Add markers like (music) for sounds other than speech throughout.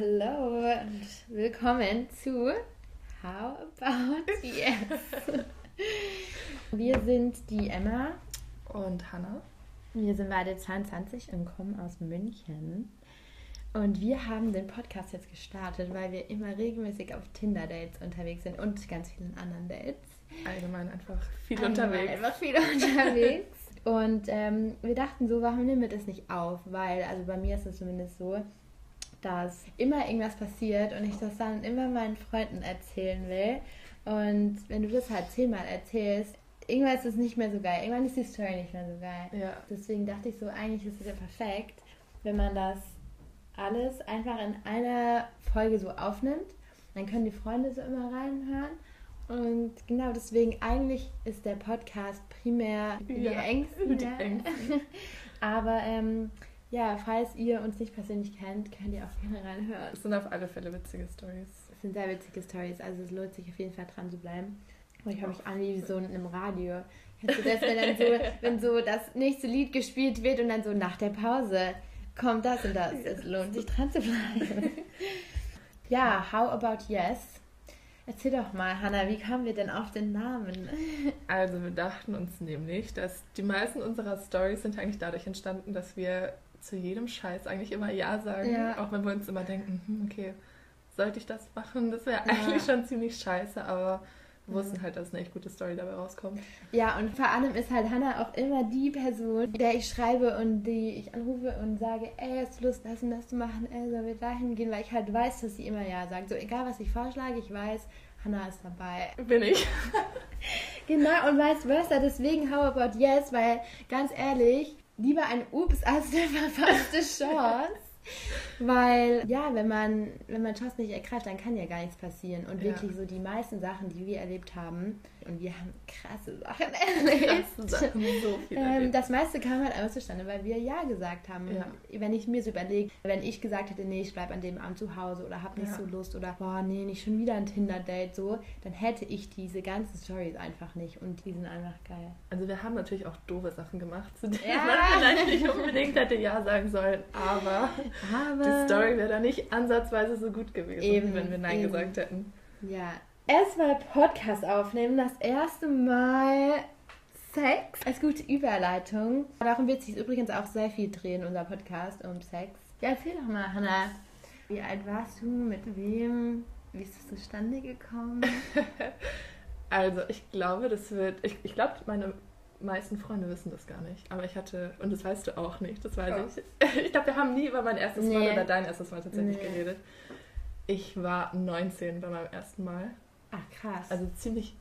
hallo und willkommen zu How About (laughs) Yes. Wir sind die Emma und Hannah. Wir sind beide 22 und kommen aus München. Und wir haben den Podcast jetzt gestartet, weil wir immer regelmäßig auf Tinder-Dates unterwegs sind und ganz vielen anderen Dates. Allgemein einfach viel Allgemein unterwegs. Einfach viel unterwegs. Und ähm, wir dachten so, warum nehmen wir das nicht auf? Weil, also bei mir ist es zumindest so, dass immer irgendwas passiert und ich das dann immer meinen Freunden erzählen will. Und wenn du das halt zehnmal erzählst, irgendwann ist es nicht mehr so geil. Irgendwann ist die Story nicht mehr so geil. Ja. Deswegen dachte ich so, eigentlich ist es ja perfekt, wenn man das alles einfach in einer Folge so aufnimmt. Dann können die Freunde so immer reinhören. Und genau deswegen, eigentlich ist der Podcast primär ja, Ängsten. Die Ängsten. (laughs) Aber ähm, ja, falls ihr uns nicht persönlich kennt, könnt ihr auch gerne reinhören. Es sind auf alle Fälle witzige Stories. Es sind sehr witzige Stories, also es lohnt sich auf jeden Fall dran zu bleiben. Und ich höre mich an wie so in einem Radio. Kennst du das, wenn dann so, (laughs) wenn so das nächste Lied gespielt wird und dann so nach der Pause kommt das und das. Es lohnt sich dran zu bleiben. (laughs) ja, How About Yes? Erzähl doch mal, Hannah, wie kamen wir denn auf den Namen? Also wir dachten uns nämlich, dass die meisten unserer Stories sind eigentlich dadurch entstanden, dass wir zu jedem Scheiß eigentlich immer Ja sagen. Ja. Auch wenn wir uns immer denken, hm, okay, sollte ich das machen? Das wäre ja. eigentlich schon ziemlich scheiße, aber wir wussten halt, dass eine echt gute Story dabei rauskommt. Ja, und vor allem ist halt Hannah auch immer die Person, der ich schreibe und die ich anrufe und sage, ey, hast du Lust, das und das zu machen? Ey, sollen wir dahin gehen? Weil ich halt weiß, dass sie immer Ja sagt. So, egal was ich vorschlage, ich weiß, Hannah ist dabei. Bin ich. (laughs) genau, und vice versa. Deswegen How About Yes, weil ganz ehrlich, lieber ein Ups als eine verpasste Chance. Weil, ja, wenn man, wenn man Chance nicht ergreift, dann kann ja gar nichts passieren. Und wirklich so die meisten Sachen, die wir erlebt haben, und wir haben krasse Sachen (laughs) erlebt. Krasse Sachen, so viel ähm, das meiste kam halt einfach zustande, weil wir Ja gesagt haben. Ja. Wenn ich mir so überlege, wenn ich gesagt hätte, nee, ich bleibe an dem Abend zu Hause oder habe nicht ja. so Lust oder boah, nee, nicht schon wieder ein Tinder-Date, so, dann hätte ich diese ganzen Stories einfach nicht und die sind einfach geil. Also wir haben natürlich auch doofe Sachen gemacht, zu denen ja. man vielleicht nicht unbedingt hätte Ja sagen sollen, aber, aber die Story wäre dann nicht ansatzweise so gut gewesen, eben, wenn wir Nein eben. gesagt hätten. Ja, erstmal Podcast aufnehmen, das erste Mal Sex als gute Überleitung. Darum wird sich übrigens auch sehr viel drehen, unser Podcast um Sex. Ja, erzähl doch mal, Hannah. Wie alt warst du? Mit wem? Wie ist es zustande gekommen? (laughs) also, ich glaube, das wird. Ich, ich glaube, meine meisten Freunde wissen das gar nicht. Aber ich hatte, und das weißt du auch nicht, das weiß oh. ich. (laughs) Ich glaube, wir haben nie über mein erstes nee. Mal oder dein erstes Mal tatsächlich nee. geredet. Ich war 19 bei meinem ersten Mal. Ach krass. Also ziemlich,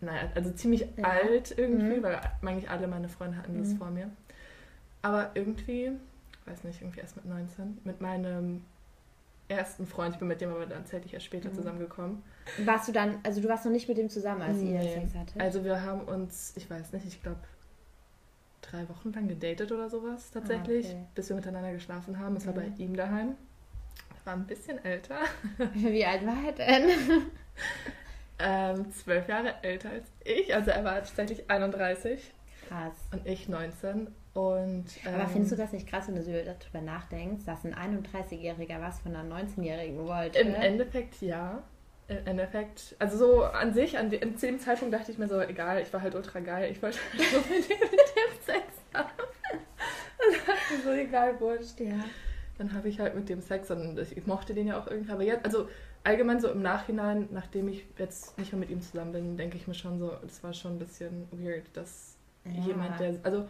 naja, also ziemlich ja. alt irgendwie, mhm. weil eigentlich alle meine Freunde hatten das mhm. vor mir. Aber irgendwie, weiß nicht, irgendwie erst mit 19, mit meinem ersten Freund, ich bin mit dem aber dann tatsächlich erst später mhm. zusammengekommen. Warst du dann, also du warst noch nicht mit dem zusammen, als nee. ihr Sex hattet? Also wir haben uns, ich weiß nicht, ich glaube drei Wochen lang gedatet oder sowas tatsächlich, ah, okay. bis wir miteinander geschlafen haben. Es war bei mhm. ihm daheim. Er war ein bisschen älter. (laughs) Wie alt war er denn? (laughs) (laughs) ähm, zwölf Jahre älter als ich. Also er war tatsächlich 31. Krass. Und ich 19. Und, ähm, Aber findest du das nicht krass, wenn du darüber nachdenkst, dass ein 31-Jähriger was von einer 19-Jährigen wollte? Im Endeffekt ja. Im Endeffekt, also so an sich, an dem, dem Zeitpunkt dachte ich mir so, egal, ich war halt ultra geil, ich wollte halt so mit dem, mit dem Sex haben. Hat (laughs) mir so egal, wurscht. Ja. Dann habe ich halt mit dem Sex und ich mochte den ja auch irgendwie, aber jetzt, also allgemein so im Nachhinein, nachdem ich jetzt nicht mehr mit ihm zusammen bin, denke ich mir schon so, das war schon ein bisschen weird, dass ja. jemand, der. Also,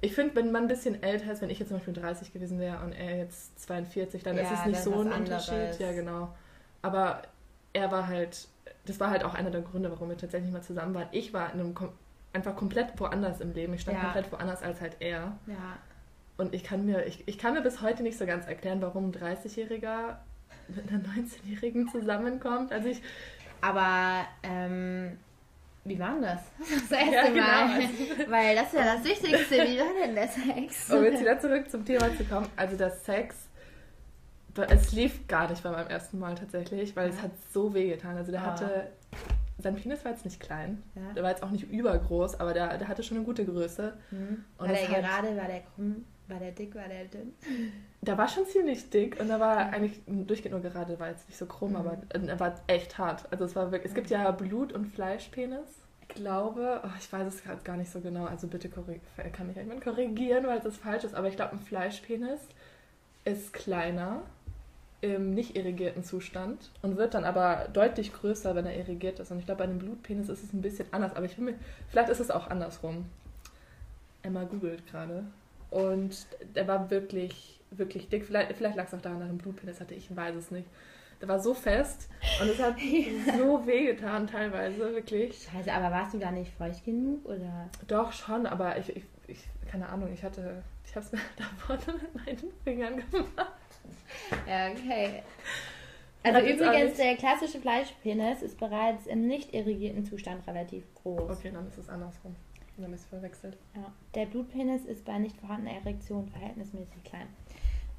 ich finde, wenn man ein bisschen älter ist, wenn ich jetzt zum Beispiel 30 gewesen wäre und er jetzt 42, dann ja, ist es nicht so ein Unterschied. Ja, genau. Aber er war halt, das war halt auch einer der Gründe, warum wir tatsächlich mal zusammen waren. Ich war in einem, einfach komplett woanders im Leben. Ich stand ja. komplett woanders als halt er. Ja. Und ich kann mir, ich, ich kann mir bis heute nicht so ganz erklären, warum ein 30-Jähriger mit einer 19-Jährigen zusammenkommt. Also ich. Aber ähm, wie war denn das? Das erste ja, genau. Mal. Weil das ist ja das Wichtigste. Wie war denn der Sex? Um jetzt wieder zurück zum Thema zu kommen. Also der Sex, es lief gar nicht bei meinem ersten Mal tatsächlich, weil ja. es hat so weh getan. Also der oh. hatte, sein Penis war jetzt nicht klein, ja. der war jetzt auch nicht übergroß, aber der, der hatte schon eine gute Größe. Mhm. war der gerade, war der krumm? War der dick, war der dünn? Der war schon ziemlich dick und er war eigentlich durchgehend nur gerade, war jetzt nicht so krumm, mhm. aber er war echt hart. Also es war wirklich, es gibt ja Blut- und Fleischpenis. Ich glaube, oh, ich weiß es gerade gar nicht so genau, also bitte kann mich jemand korrigieren, weil es falsch ist, aber ich glaube, ein Fleischpenis ist kleiner im nicht irrigierten Zustand und wird dann aber deutlich größer, wenn er irrigiert ist. Und ich glaube, bei einem Blutpenis ist es ein bisschen anders, aber ich finde, vielleicht ist es auch andersrum. Emma googelt gerade. Und der war wirklich, wirklich dick. Vielleicht, vielleicht lag es auch daran, dass er einen Blutpenis hatte, ich weiß es nicht. Der war so fest und es hat (laughs) so wehgetan teilweise, wirklich. Scheiße, aber warst du da nicht feucht genug, oder? Doch, schon, aber ich, ich, ich keine Ahnung, ich hatte, ich habe es mir (laughs) da vorne mit meinen Fingern gemacht. Ja, okay. Also übrigens, der klassische Fleischpenis ist bereits im nicht irrigierten Zustand relativ groß. Okay, dann ist es andersrum. Dann haben wir es verwechselt. Ja. Der Blutpenis ist bei nicht vorhandener Erektion verhältnismäßig klein.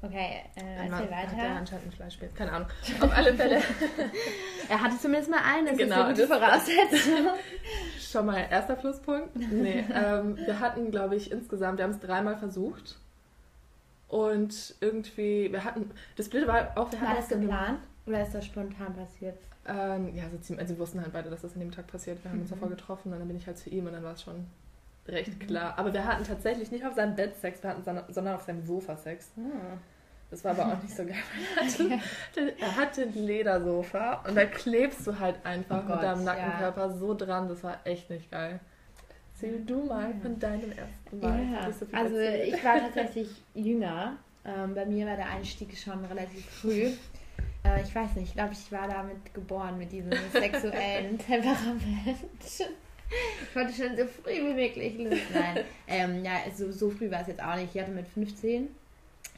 Okay, äh, erzähl weiter. Hat er anscheinend ein Fleischpenis. Keine Ahnung. (laughs) Auf alle Fälle. (laughs) er hatte zumindest mal einen, das genau, ist eine gute Voraussetzung. (laughs) Schon mal erster Pluspunkt. Nee, ähm, wir hatten, glaube ich, insgesamt, wir haben es dreimal versucht. Und irgendwie, wir hatten, das Blöde war auch, wir hatten... War das geplant? Oder ist das spontan passiert? Ähm, ja, also, also, wir wussten halt beide, dass das an dem Tag passiert. Wir haben mhm. uns davor getroffen und dann bin ich halt zu ihm und dann war es schon recht klar. Aber wir hatten tatsächlich nicht auf seinem Bett Sex, wir hatten, sondern auf seinem Sofa Sex. Ah. Das war aber auch nicht so geil. Er (laughs) hatte, er hatte ein Ledersofa und da klebst du halt einfach oh Gott, mit deinem Nackenkörper ja. so dran. Das war echt nicht geil. Erzähl du mal von deinem ersten Mal. Ja, so also erzählt. ich war tatsächlich jünger. Ähm, bei mir war der Einstieg schon relativ früh. Äh, ich weiß nicht, ich glaube, ich war damit geboren, mit diesem sexuellen (laughs) Temperament. Ich wollte schon so früh wie möglich los sein. Ähm, ja, so, so früh war es jetzt auch nicht. Ich hatte mit 15.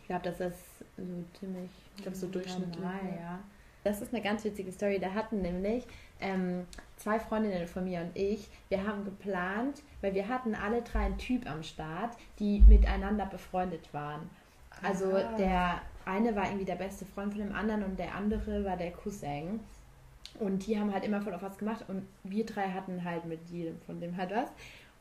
Ich glaube, das ist so ziemlich. Ich glaube, so durchschnittlich. Ja. Das ist eine ganz witzige Story. Da hatten nämlich ähm, zwei Freundinnen von mir und ich, wir haben geplant, weil wir hatten alle drei einen Typ am Start, die miteinander befreundet waren. Also ah. der eine war irgendwie der beste Freund von dem anderen und der andere war der Cousin. Und die haben halt immer voll auf was gemacht und wir drei hatten halt mit jedem von dem halt was.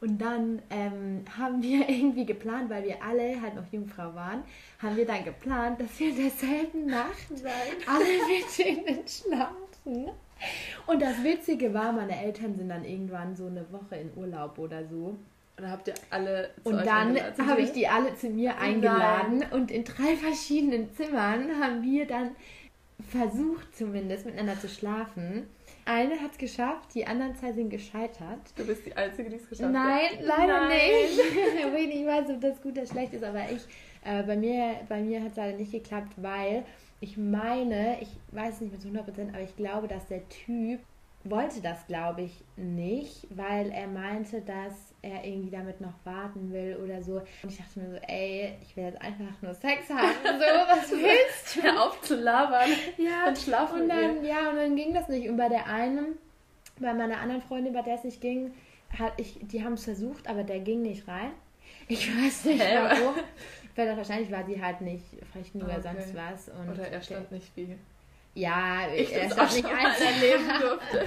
Und dann ähm, haben wir (laughs) irgendwie geplant, weil wir alle halt noch Jungfrau waren, haben wir dann geplant, dass wir in derselben Nacht Nein. alle (laughs) mit denen schlafen. Und das Witzige war, meine Eltern sind dann irgendwann so eine Woche in Urlaub oder so. Und habt ihr alle zu Und dann habe ich die alle zu mir eingeladen Nein. und in drei verschiedenen Zimmern haben wir dann versucht zumindest miteinander zu schlafen. Eine hat es geschafft, die anderen zwei sind gescheitert. Du bist die Einzige, die es geschafft Nein, hat. Leider Nein, leider nicht. (laughs) ich weiß, ob das gut oder schlecht ist, aber ich, äh, bei mir, bei mir hat es leider nicht geklappt, weil ich meine, ich weiß nicht mit 100%, aber ich glaube, dass der Typ wollte das, glaube ich, nicht, weil er meinte, dass er irgendwie damit noch warten will oder so. Und ich dachte mir so, ey, ich will jetzt einfach nur Sex haben. So, was (laughs) willst du? Hör auf zu labern. Ja, und schlafen und dann, ja, und dann ging das nicht. Und bei der einen, bei meiner anderen Freundin, bei der es nicht ging, hat ich, die haben es versucht, aber der ging nicht rein. Ich weiß nicht warum. Weil wahrscheinlich war sie halt nicht frech nur okay. sonst was. Und oder er stand nicht wie ja, ich er stand nicht eins erleben durfte.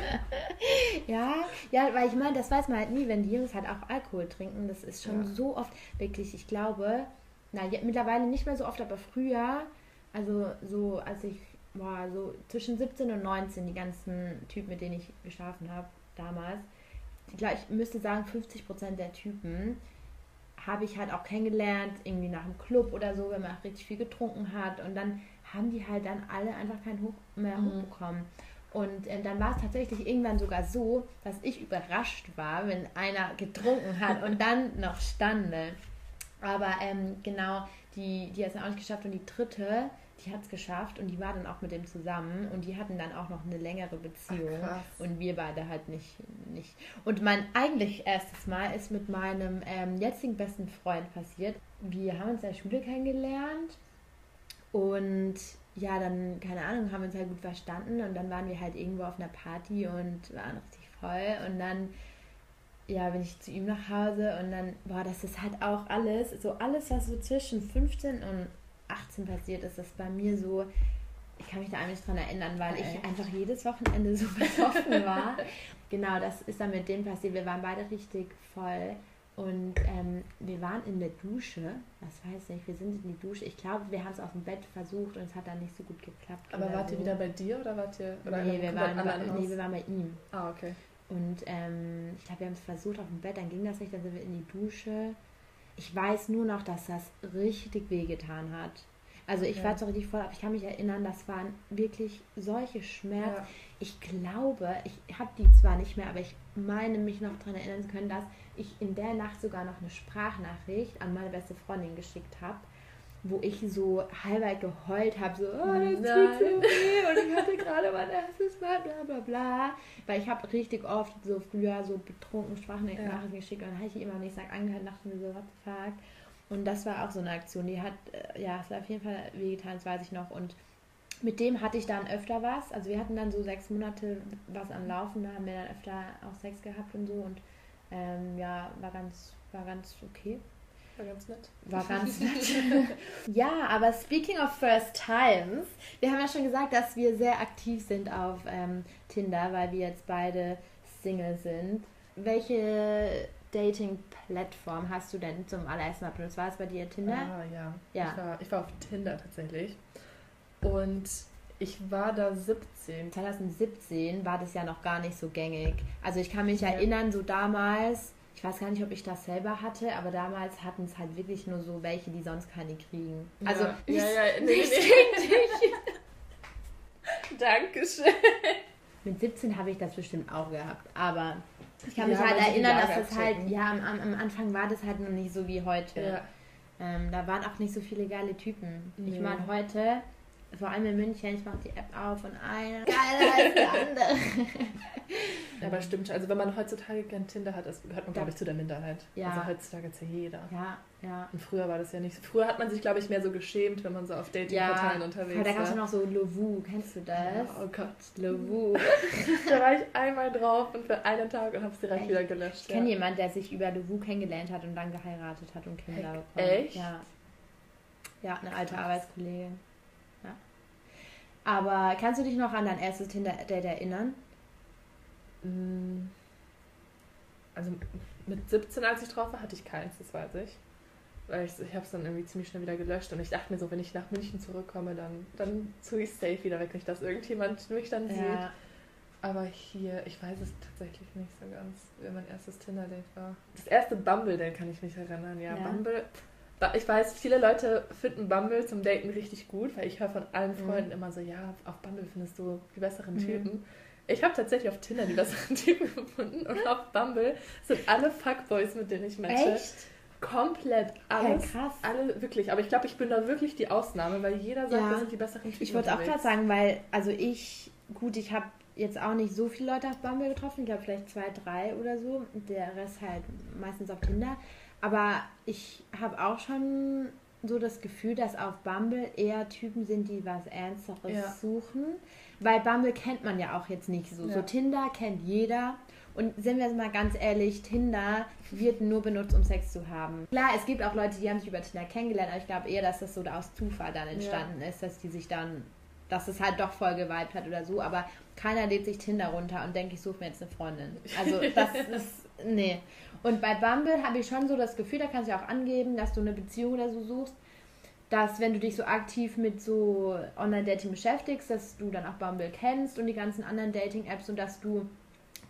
ja, ja, weil ich meine, das weiß man halt nie, wenn die Jungs halt auch Alkohol trinken. Das ist schon ja. so oft, wirklich, ich glaube, na, ja, mittlerweile nicht mehr so oft, aber früher, also so, als ich, boah, so zwischen 17 und 19, die ganzen Typen, mit denen ich geschlafen habe, damals, ich, glaub, ich müsste sagen, 50% der Typen habe ich halt auch kennengelernt, irgendwie nach dem Club oder so, wenn man auch richtig viel getrunken hat und dann haben die halt dann alle einfach keinen Hoch mehr mhm. hochbekommen. Und äh, dann war es tatsächlich irgendwann sogar so, dass ich überrascht war, wenn einer getrunken hat und dann noch stande. Aber ähm, genau, die, die hat es auch nicht geschafft und die dritte, die hat es geschafft und die war dann auch mit dem zusammen und die hatten dann auch noch eine längere Beziehung Ach, und wir beide halt nicht, nicht. Und mein eigentlich erstes Mal ist mit meinem ähm, jetzigen besten Freund passiert. Wir haben uns in der Schule kennengelernt und ja, dann, keine Ahnung, haben wir uns halt gut verstanden und dann waren wir halt irgendwo auf einer Party und waren richtig voll und dann, ja, bin ich zu ihm nach Hause und dann, boah, das ist halt auch alles, so alles, was so zwischen 15 und 18 passiert ist, das bei mir so, ich kann mich da eigentlich dran erinnern, weil ich einfach jedes Wochenende (laughs) so betroffen war. genau, das ist dann mit dem passiert. Wir waren beide richtig voll Und ähm, wir waren in der Dusche, was weiß ich, wir sind in die Dusche. Ich glaube, wir haben es auf dem Bett versucht und es hat dann nicht so gut geklappt. Aber wart so. ihr wieder bei dir oder wart ihr oder nee, wir waren bei, nee, wir waren bei ihm. Ah, okay. Und ähm, ich glaube, wir haben es versucht auf dem Bett, dann ging das nicht, dann sind wir in die Dusche. Ich weiß nur noch, dass das richtig wehgetan hat. Also ich ja. war zwar richtig voll, aber ich kann mich erinnern, das waren wirklich solche Schmerzen. Ja. Ich glaube, ich habe die zwar nicht mehr, aber ich meine mich noch daran erinnern zu können, dass ich in der Nacht sogar noch eine Sprachnachricht an meine beste Freundin geschickt habe, wo ich so halbweit geheult habe, so, oh, das tut so weh und ich hatte gerade mein erstes Mal, bla bla bla. Weil ich habe richtig oft so früher so betrunken Sprachnachrichten ja. geschickt und dann habe ich immer nicht gesagt, angehört, dachte mir so, what the fuck. Und das war auch so eine Aktion, die hat, äh, ja, es hat auf jeden Fall wehgetan, das weiß ich noch. Und mit dem hatte ich dann öfter was. Also wir hatten dann so sechs Monate was am Laufen, da haben wir dann öfter auch Sex gehabt und so. Und ähm, ja, war ganz, war ganz okay. War ganz nett. War (laughs) ganz nett. (laughs) ja, aber speaking of first times, wir haben ja schon gesagt, dass wir sehr aktiv sind auf ähm, Tinder, weil wir jetzt beide Single sind. Welche Dating-Plattform hast du denn zum allerersten Mal benutzt? War es bei dir Tinder? Ah, ja. ja. Ich, war, ich war auf Tinder tatsächlich. Und ich war da 17. 2017 war das ja noch gar nicht so gängig. Also ich kann mich ja. erinnern, so damals, ich weiß gar nicht, ob ich das selber hatte, aber damals hatten es halt wirklich nur so welche, die sonst keine kriegen. Also ja, nicht, ja, ja, (laughs) nee, nee. Dankeschön. Mit 17 habe ich das bestimmt auch gehabt, aber ich kann mich halt erinnern, dass das halt, ja, am, am, Anfang war das halt noch nicht so wie heute. Ähm, da waren auch nicht so viele geile Typen. Ich meine, heute vor allem in München, ich mache die App auf und eine geiler als die andere. (laughs) Aber stimmt, also wenn man heutzutage kein Tinder hat, das gehört man, glaube ich, zu der Minderheit. Ja. Also heutzutage ist ja jeder. Ja, ja. Und früher war das ja nicht so. Früher hat man sich, glaube ich, mehr so geschämt, wenn man so auf Datingportalen ja, unterwegs war. Da gab es ja noch so Lovu, kennst du das? Ja, oh Gott. Lovu. (laughs) da war ich einmal drauf und für einen Tag und habe es direkt Echt? wieder gelöscht. Ich kenne jemanden, der sich über Lovu kennengelernt hat und dann geheiratet hat und Kinder bekommen. Echt? Ja. Ja, eine alte Arbeitskollegin. Aber kannst du dich noch an dein erstes Tinder-Date erinnern? Mm. Also mit 17, als ich drauf war, hatte ich keins, das weiß ich. Weil ich, ich habe es dann irgendwie ziemlich schnell wieder gelöscht und ich dachte mir so, wenn ich nach München zurückkomme, dann, dann tue ich safe wieder weg, nicht dass irgendjemand mich dann ja. sieht. Aber hier, ich weiß es tatsächlich nicht so ganz, wer mein erstes Tinder-Date war. Das erste Bumble-Date kann ich mich erinnern, ja. ja. Bumble ich weiß, viele Leute finden Bumble zum Daten richtig gut, weil ich höre von allen mhm. Freunden mhm. immer so, ja, auf Bumble findest du die besseren mhm. Typen. Ich habe tatsächlich auf Tinder die besseren (laughs) Typen gefunden und auf Bumble sind alle Fuckboys, mit denen ich matche. Echt? Komplett alles. Ja, krass. Alle wirklich. Aber ich glaube, ich bin da wirklich die Ausnahme, weil jeder sagt, ja. das sind die besseren Typen. Ich wollte auch gerade sagen, weil, also ich, gut, ich habe jetzt auch nicht so viele Leute auf Bumble getroffen. Ich glaube, vielleicht zwei, drei oder so. Der Rest halt meistens auf Tinder. Aber ich habe auch schon so das Gefühl, dass auf Bumble eher Typen sind, die was Ernsteres ja. suchen. Weil Bumble kennt man ja auch jetzt nicht so. Ja. So Tinder kennt jeder. Und sind wir jetzt mal ganz ehrlich, Tinder wird nur benutzt, um Sex zu haben. Klar, es gibt auch Leute, die haben sich über Tinder kennengelernt, aber ich glaube eher, dass das so aus Zufall dann entstanden ja. ist, dass die sich dann, dass es halt doch voll geweibt hat oder so. Aber keiner lädt sich Tinder runter und denkt, ich suche mir jetzt eine Freundin. Also das (laughs) ist, nee. Und bei Bumble habe ich schon so das Gefühl, da kannst du ja auch angeben, dass du eine Beziehung oder so suchst, dass wenn du dich so aktiv mit so Online-Dating beschäftigst, dass du dann auch Bumble kennst und die ganzen anderen Dating-Apps und dass du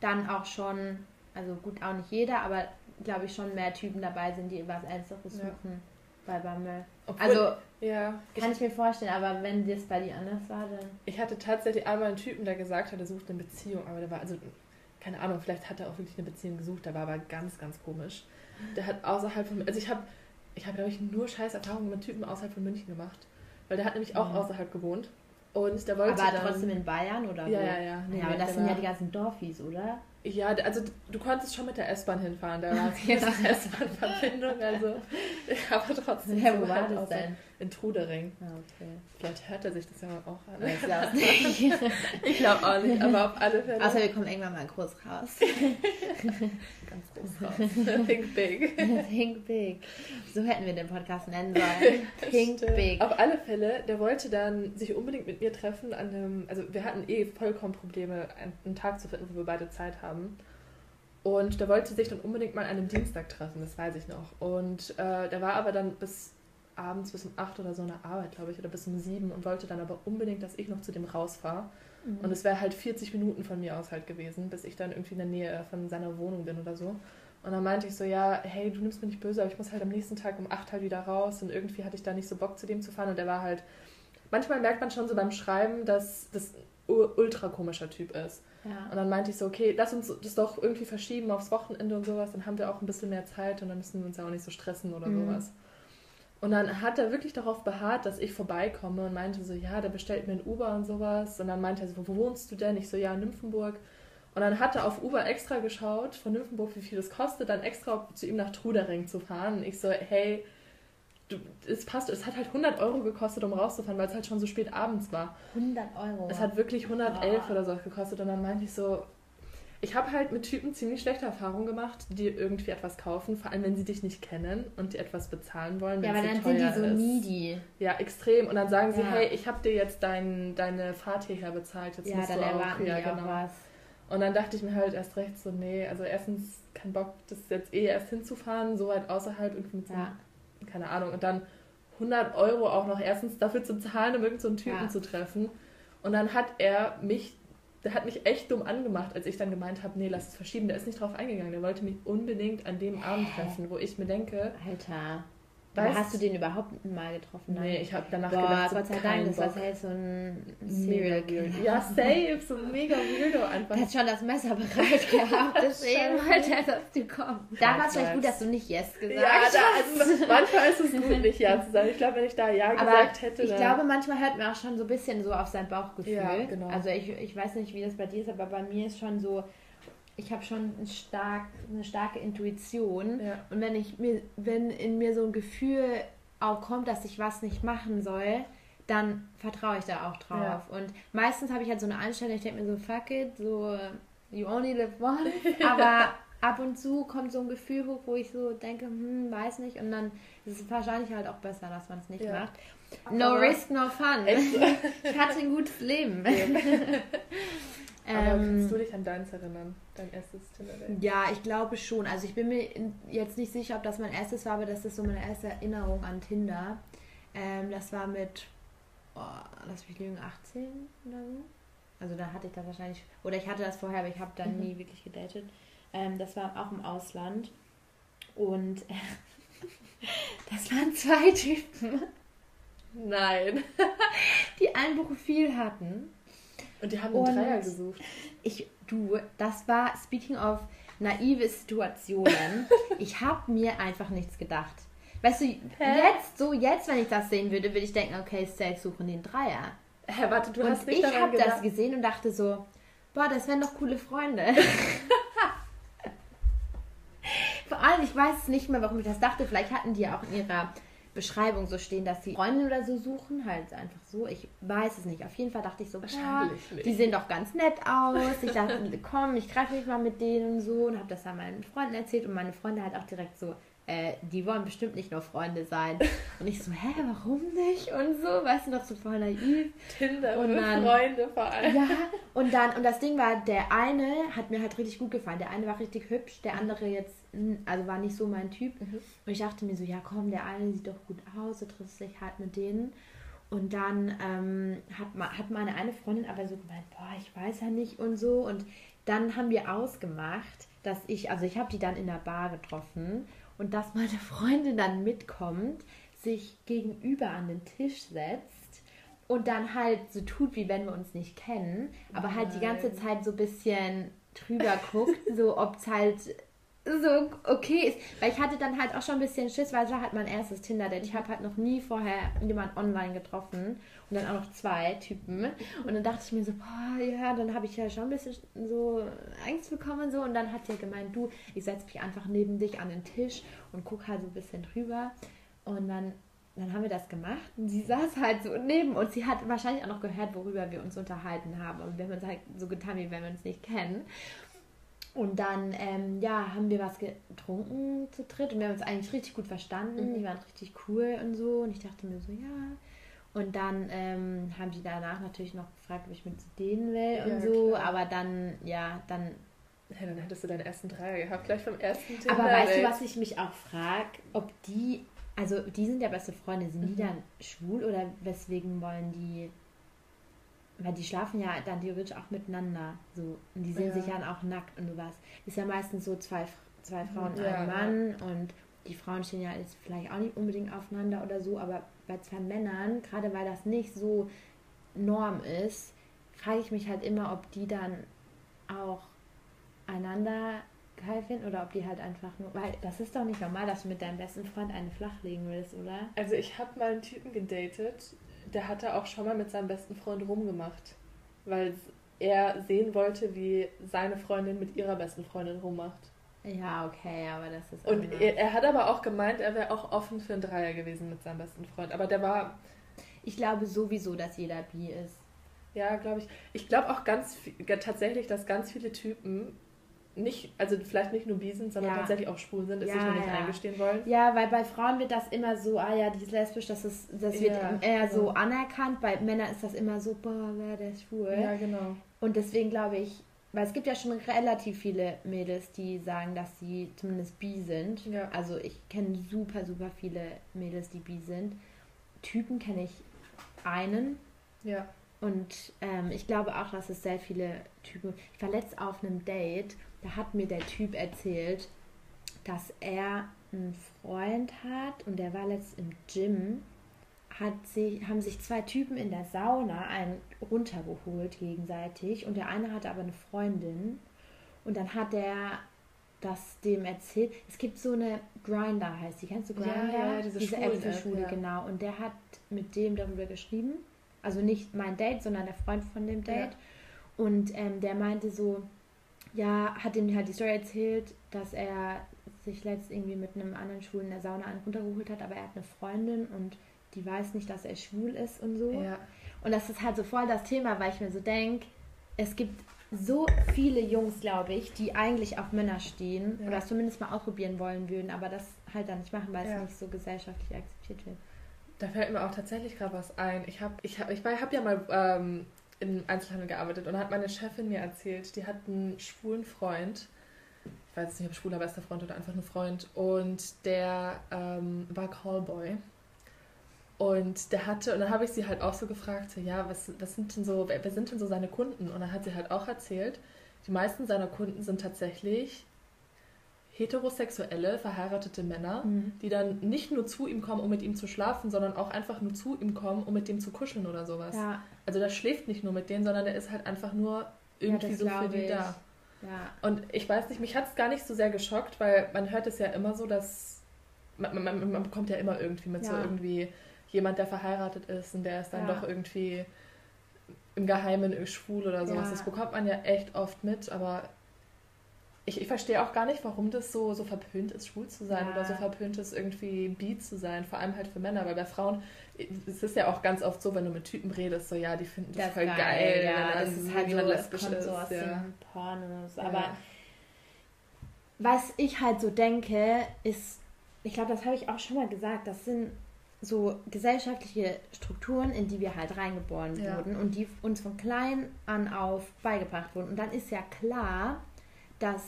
dann auch schon, also gut, auch nicht jeder, aber glaube ich schon mehr Typen dabei sind, die was Ernsteres suchen ja. bei Bumble. Obwohl, also ja, kann ich, ich, mir vorstellen, aber wenn das bei dir anders war, dann. Ich hatte tatsächlich einmal einen Typen, der gesagt hat, er sucht eine Beziehung, aber der war also keine Ahnung, vielleicht hat er auch wirklich eine Beziehung gesucht, der war aber ganz, ganz komisch. Der hat außerhalb von, also ich habe, ich habe glaube ich nur scheiß Erfahrungen mit Typen außerhalb von München gemacht, weil der hat nämlich auch mhm. außerhalb gewohnt und der wollte aber dann, trotzdem in Bayern oder ja, wo? Ja, ja, nee, ja. aber das sind ja die ganzen Dorfis, oder? Ja, also du konntest schon mit der S-Bahn hinfahren, da (laughs) war ja. eine S-Bahn-Verbindung, also (laughs) (laughs) aber trotzdem. Ja, wo war halt das denn? In Trudering. Ah, okay. Vielleicht hört er sich das ja auch an. (laughs) (laughs) Ich glaube nicht. ich glaube auch nicht, aber auf alle Fälle. Außer wir kommen irgendwann mal groß raus. (laughs) Ganz groß raus. Think big. Think big. So hätten wir den Podcast nennen sollen. Think Stimmt. big. Auf alle Fälle, der wollte dann sich unbedingt mit mir treffen an einem, also wir hatten eh vollkommen Probleme, einen Tag zu finden, wo wir beide Zeit haben. Und der wollte sich dann unbedingt mal an einem Dienstag treffen, das weiß ich noch. Und äh, der war aber dann bis abends bis um 8 oder so in der Arbeit, glaube ich, oder bis um 7 und wollte dann aber unbedingt, dass ich noch zu dem rausfahre. Mhm. Und es wäre halt 40 Minuten von mir aus halt gewesen, bis ich dann irgendwie in der Nähe von seiner Wohnung bin oder so. Und dann meinte ich so, ja, hey, du nimmst mir nicht böse, aber ich muss halt am nächsten Tag um 8 halt wieder raus und irgendwie hatte ich da nicht so Bock zu dem zu fahren und der war halt, manchmal merkt man schon so beim Schreiben, dass das ein ultra komischer Typ ist. Ja. Und dann meinte ich so, okay, lass uns das doch irgendwie verschieben aufs Wochenende und sowas, dann haben wir auch ein bisschen mehr Zeit und dann müssen wir uns ja auch nicht so stressen oder mhm. sowas. Und dann hat er wirklich darauf beharrt, dass ich vorbeikomme und meinte so, ja, der bestellt mir ein Uber und sowas. Und dann meinte er so, wo wohnst du denn? Ich so, ja, in Nymphenburg. Und dann hat er auf Uber extra geschaut, von Nymphenburg, wie viel das kostet, dann extra zu ihm nach Trudering zu fahren. Und ich so, hey, du, es passt, es hat halt 100 Euro gekostet, um rauszufahren, weil es halt schon so spät abends war. 100 Euro? Es hat wirklich 111 oh. oder so gekostet. Und dann meinte ich so, ich habe halt mit Typen ziemlich schlechte Erfahrungen gemacht, die irgendwie etwas kaufen, vor allem wenn sie dich nicht kennen und die etwas bezahlen wollen. Ja, aber dann sind die so ist. needy. Ja, extrem. Und dann sagen sie, ja. hey, ich habe dir jetzt dein, deine Fahrt hierher bezahlt, jetzt ja, musst dann du auch, ja, genau. was. Und dann dachte ich mir halt erst recht so, nee, also erstens kein Bock, das jetzt eh erst hinzufahren, so weit außerhalb irgendwie mit so, ja. keine Ahnung. Und dann 100 Euro auch noch erstens dafür zu zahlen, um irgendeinen so Typen ja. zu treffen. Und dann hat er mich der hat mich echt dumm angemacht, als ich dann gemeint habe, nee, lass es verschieben. Der ist nicht drauf eingegangen. Der wollte mich unbedingt an dem Abend treffen, wo ich mir denke, Alter. Weißt, hast du den überhaupt mal getroffen? Nein. Nee, ich habe danach Boah, gedacht, so Gott sei Dank, das war halt so ein Serial Killer. Ja, (laughs) safe, so mega weirdo einfach. Der hat schon das Messer bereit (laughs) gehabt, deswegen wollte er, dass du kommst. Da war es vielleicht gut, dass du nicht Yes gesagt ja, hast. Ja, (laughs) also, manchmal ist es gut, nicht Ja zu sagen. Ich glaube, wenn ich da Ja aber gesagt hätte, ich glaube, manchmal hört man auch schon so ein bisschen so auf sein Bauchgefühl. Ja, genau. Also ich, ich weiß nicht, wie das bei dir ist, aber bei mir ist schon so, ich habe schon ein stark, eine starke Intuition. Ja. Und wenn ich mir, wenn in mir so ein Gefühl auch kommt, dass ich was nicht machen soll, dann vertraue ich da auch drauf. Ja. Und meistens habe ich halt so eine Einstellung, ich denke mir so, fuck it, so you only live once. (laughs) Aber ab und zu kommt so ein Gefühl hoch, wo ich so denke, hm, weiß nicht. Und dann ist es wahrscheinlich halt auch besser, dass man es nicht ja. macht. No Aber risk, no fun. (laughs) ich hatte ein gutes Leben. (laughs) Aber ähm, kannst du dich an deins erinnern? Dein erstes Tinder-Date? Ja, ich glaube schon. Also ich bin mir jetzt nicht sicher, ob das mein erstes war, aber das ist so meine erste Erinnerung an Tinder. Ähm, das war mit, oh, lass mich lügen, 18 oder so. Also da hatte ich das wahrscheinlich, oder ich hatte das vorher, aber ich habe dann mhm. nie wirklich gedatet. Ähm, das war auch im Ausland. Und äh, (laughs) das waren zwei Typen. Nein. (laughs) die ein Profil hatten. Und die haben einen Dreier gesucht. Ich, du, das war, speaking of naive Situationen, (laughs) ich habe mir einfach nichts gedacht. Weißt du, Hä? jetzt, so jetzt, wenn ich das sehen würde, würde ich denken, okay, safe suchen den Dreier. Hä, warte, du und hast nicht ich habe das gesehen und dachte so, boah, das wären doch coole Freunde. (laughs) Vor allem, ich weiß nicht mehr, warum ich das dachte. Vielleicht hatten die ja auch in ihrer Beschreibung so stehen, dass sie Freunde oder so suchen, halt einfach so. Ich weiß es nicht. Auf jeden Fall dachte ich so, Wahrscheinlich boah, die sehen doch ganz nett aus. Ich dachte, (laughs) komm, ich greife mich mal mit denen und so und habe das dann meinen Freunden erzählt und meine Freunde halt auch direkt so, äh, die wollen bestimmt nicht nur Freunde sein. Und ich so, hä, warum nicht? Und so, weißt du, noch so voll naiv. Tinder und dann, Freunde vor allem. Ja, und dann, und das Ding war, der eine hat mir halt richtig gut gefallen. Der eine war richtig hübsch, der andere jetzt also war nicht so mein Typ. Mhm. Und ich dachte mir so, ja komm, der eine sieht doch gut aus, du triffst dich halt mit denen. Und dann ähm, hat, hat meine eine Freundin aber so gemeint, boah, ich weiß ja nicht und so. Und dann haben wir ausgemacht, dass ich, also ich habe die dann in der Bar getroffen und dass meine Freundin dann mitkommt, sich gegenüber an den Tisch setzt und dann halt so tut, wie wenn wir uns nicht kennen, aber Nein. halt die ganze Zeit so ein bisschen drüber guckt, so ob es halt so okay ist. Weil ich hatte dann halt auch schon ein bisschen Schiss, weil es war halt mein erstes Tinder-Date. Ich habe halt noch nie vorher jemanden online getroffen und dann auch noch zwei Typen. Und dann dachte ich mir so, boah, ja, dann habe ich ja schon ein bisschen so Angst bekommen so. Und dann hat sie gemeint, du, ich setze mich einfach neben dich an den Tisch und gucke halt so ein bisschen drüber. Und dann, dann haben wir das gemacht und sie saß halt so neben uns. Sie hat wahrscheinlich auch noch gehört, worüber wir uns unterhalten haben. Und wir haben uns halt so getan, wie wenn wir uns nicht kennen. Und dann, ähm, ja, haben wir was getrunken zu dritt und wir haben uns eigentlich richtig gut verstanden. Mhm. Die waren richtig cool und so. Und ich dachte mir so, ja. Und dann ähm, haben die danach natürlich noch gefragt, ob ich mit zu denen will und ja, so. Klar. Aber dann, ja, dann Ja, dann hättest du deinen ersten Dreier gehabt, gleich vom ersten Tinder. Aber weißt du, was ich mich auch frage? Ob die, also die sind ja beste Freunde, sind die Mhm. dann schwul oder weswegen wollen die, weil die schlafen ja dann theoretisch auch miteinander, so, und die sehen Ja. sich ja dann auch nackt und sowas. Ist ja meistens so zwei, zwei Frauen, Mhm. Ja, ein ja. Mann und die Frauen stehen ja jetzt vielleicht auch nicht unbedingt aufeinander oder so, aber bei zwei Männern, gerade weil das nicht so Norm ist, frage ich mich halt immer, ob die dann auch einander geil finden oder ob die halt einfach nur, weil das ist doch nicht normal, dass du mit deinem besten Freund eine flachlegen willst, oder? Also ich habe mal einen Typen gedatet, der hatte auch schon mal mit seinem besten Freund rumgemacht, weil er sehen wollte, wie seine Freundin mit ihrer besten Freundin rummacht. Ja, okay, aber das ist Und er, er hat aber auch gemeint, er wäre auch offen für einen Dreier gewesen mit seinem besten Freund. Aber der war, Ich glaube sowieso, dass jeder bi ist. ja, glaube ich, ich glaube auch ganz tatsächlich, dass ganz viele Typen nicht, also vielleicht nicht nur bi sind, sondern Ja. tatsächlich auch schwul sind, es Ja, sich nur nicht ja. eingestehen wollen. Ja, weil bei Frauen wird das immer so, ah ja, die ist lesbisch, das, ist, das wird eher so anerkannt. Bei Männern ist das immer so, boah, wer der ist schwul. Ja, genau. Und deswegen glaube ich, weil es gibt ja schon relativ viele Mädels, die sagen, dass sie zumindest bi sind. Ja. Also ich kenne super, super viele Mädels, die bi sind. Typen kenne ich einen. Ja. Und ähm, ich glaube auch, dass es sehr viele Typen. Ich war letzt auf einem Date, da hat mir der Typ erzählt, dass er einen Freund hat und der war letzt im Gym. Hat sich, haben sich zwei Typen in der Sauna einen runtergeholt gegenseitig und der eine hatte aber eine Freundin und dann hat er das dem erzählt. Es gibt so eine Grinder heißt die, kennst du Ja, Grinder? ja, diese App Schwulen-App, für Schwule, ja. genau. Und der hat mit dem darüber geschrieben. Also nicht mein Date, sondern der Freund von dem Date. Und ähm, der meinte so, ja, hat ihm halt die Story erzählt, dass er sich letzt irgendwie mit einem anderen Schwulen in der Sauna einen runtergeholt hat, aber er hat eine Freundin und die weiß nicht, dass er schwul ist und so. Ja. Und das ist halt so voll das Thema, weil ich mir so denke, es gibt so viele Jungs, glaube ich, die eigentlich auf Männer stehen Ja. oder es zumindest mal ausprobieren wollen würden, aber das halt dann nicht machen, weil Ja. es nicht so gesellschaftlich akzeptiert wird. Da fällt mir auch tatsächlich gerade was ein. Ich habe ich hab, ich hab ja mal ähm, im Einzelhandel gearbeitet und da hat meine Chefin mir erzählt, die hat einen schwulen Freund. Ich weiß nicht, ob schwuler bester Freund oder einfach nur Freund. Und der ähm, war Callboy. Und der hatte, und dann habe ich sie halt auch so gefragt, so, ja, was, was sind denn so, wer, wer sind denn so seine Kunden? Und dann hat sie halt auch erzählt, die meisten seiner Kunden sind tatsächlich heterosexuelle, verheiratete Männer, Mhm. die dann nicht nur zu ihm kommen, um mit ihm zu schlafen, sondern auch einfach nur zu ihm kommen, um mit dem zu kuscheln oder sowas. Ja, Also der schläft nicht nur mit denen, sondern der ist halt einfach nur irgendwie das so für die ich. da. ja. Und ich weiß nicht, mich hat es gar nicht so sehr geschockt, weil man hört es ja immer so, dass man, man, man bekommt ja immer irgendwie mit so Ja. irgendwie jemand, der verheiratet ist und der ist dann Ja. doch irgendwie im Geheimen schwul oder sowas. Ja. Das bekommt man ja echt oft mit, aber ich, ich verstehe auch gar nicht, warum das so, so verpönt ist, schwul zu sein Ja. oder so verpönt ist, irgendwie bi zu sein, vor allem halt für Männer, weil bei Frauen, es ist ja auch ganz oft so, wenn du mit Typen redest, so ja, die finden das, Das voll ist geil, ja, wenn das ist halt so, lesbisch kommt ist. so aus ja. Pornos. Ja. Aber was ich halt so denke, ist, ich glaube, das habe ich auch schon mal gesagt, das sind so gesellschaftliche Strukturen, in die wir halt reingeboren Ja. wurden und die uns von klein an auf beigebracht wurden. Und dann ist ja klar, dass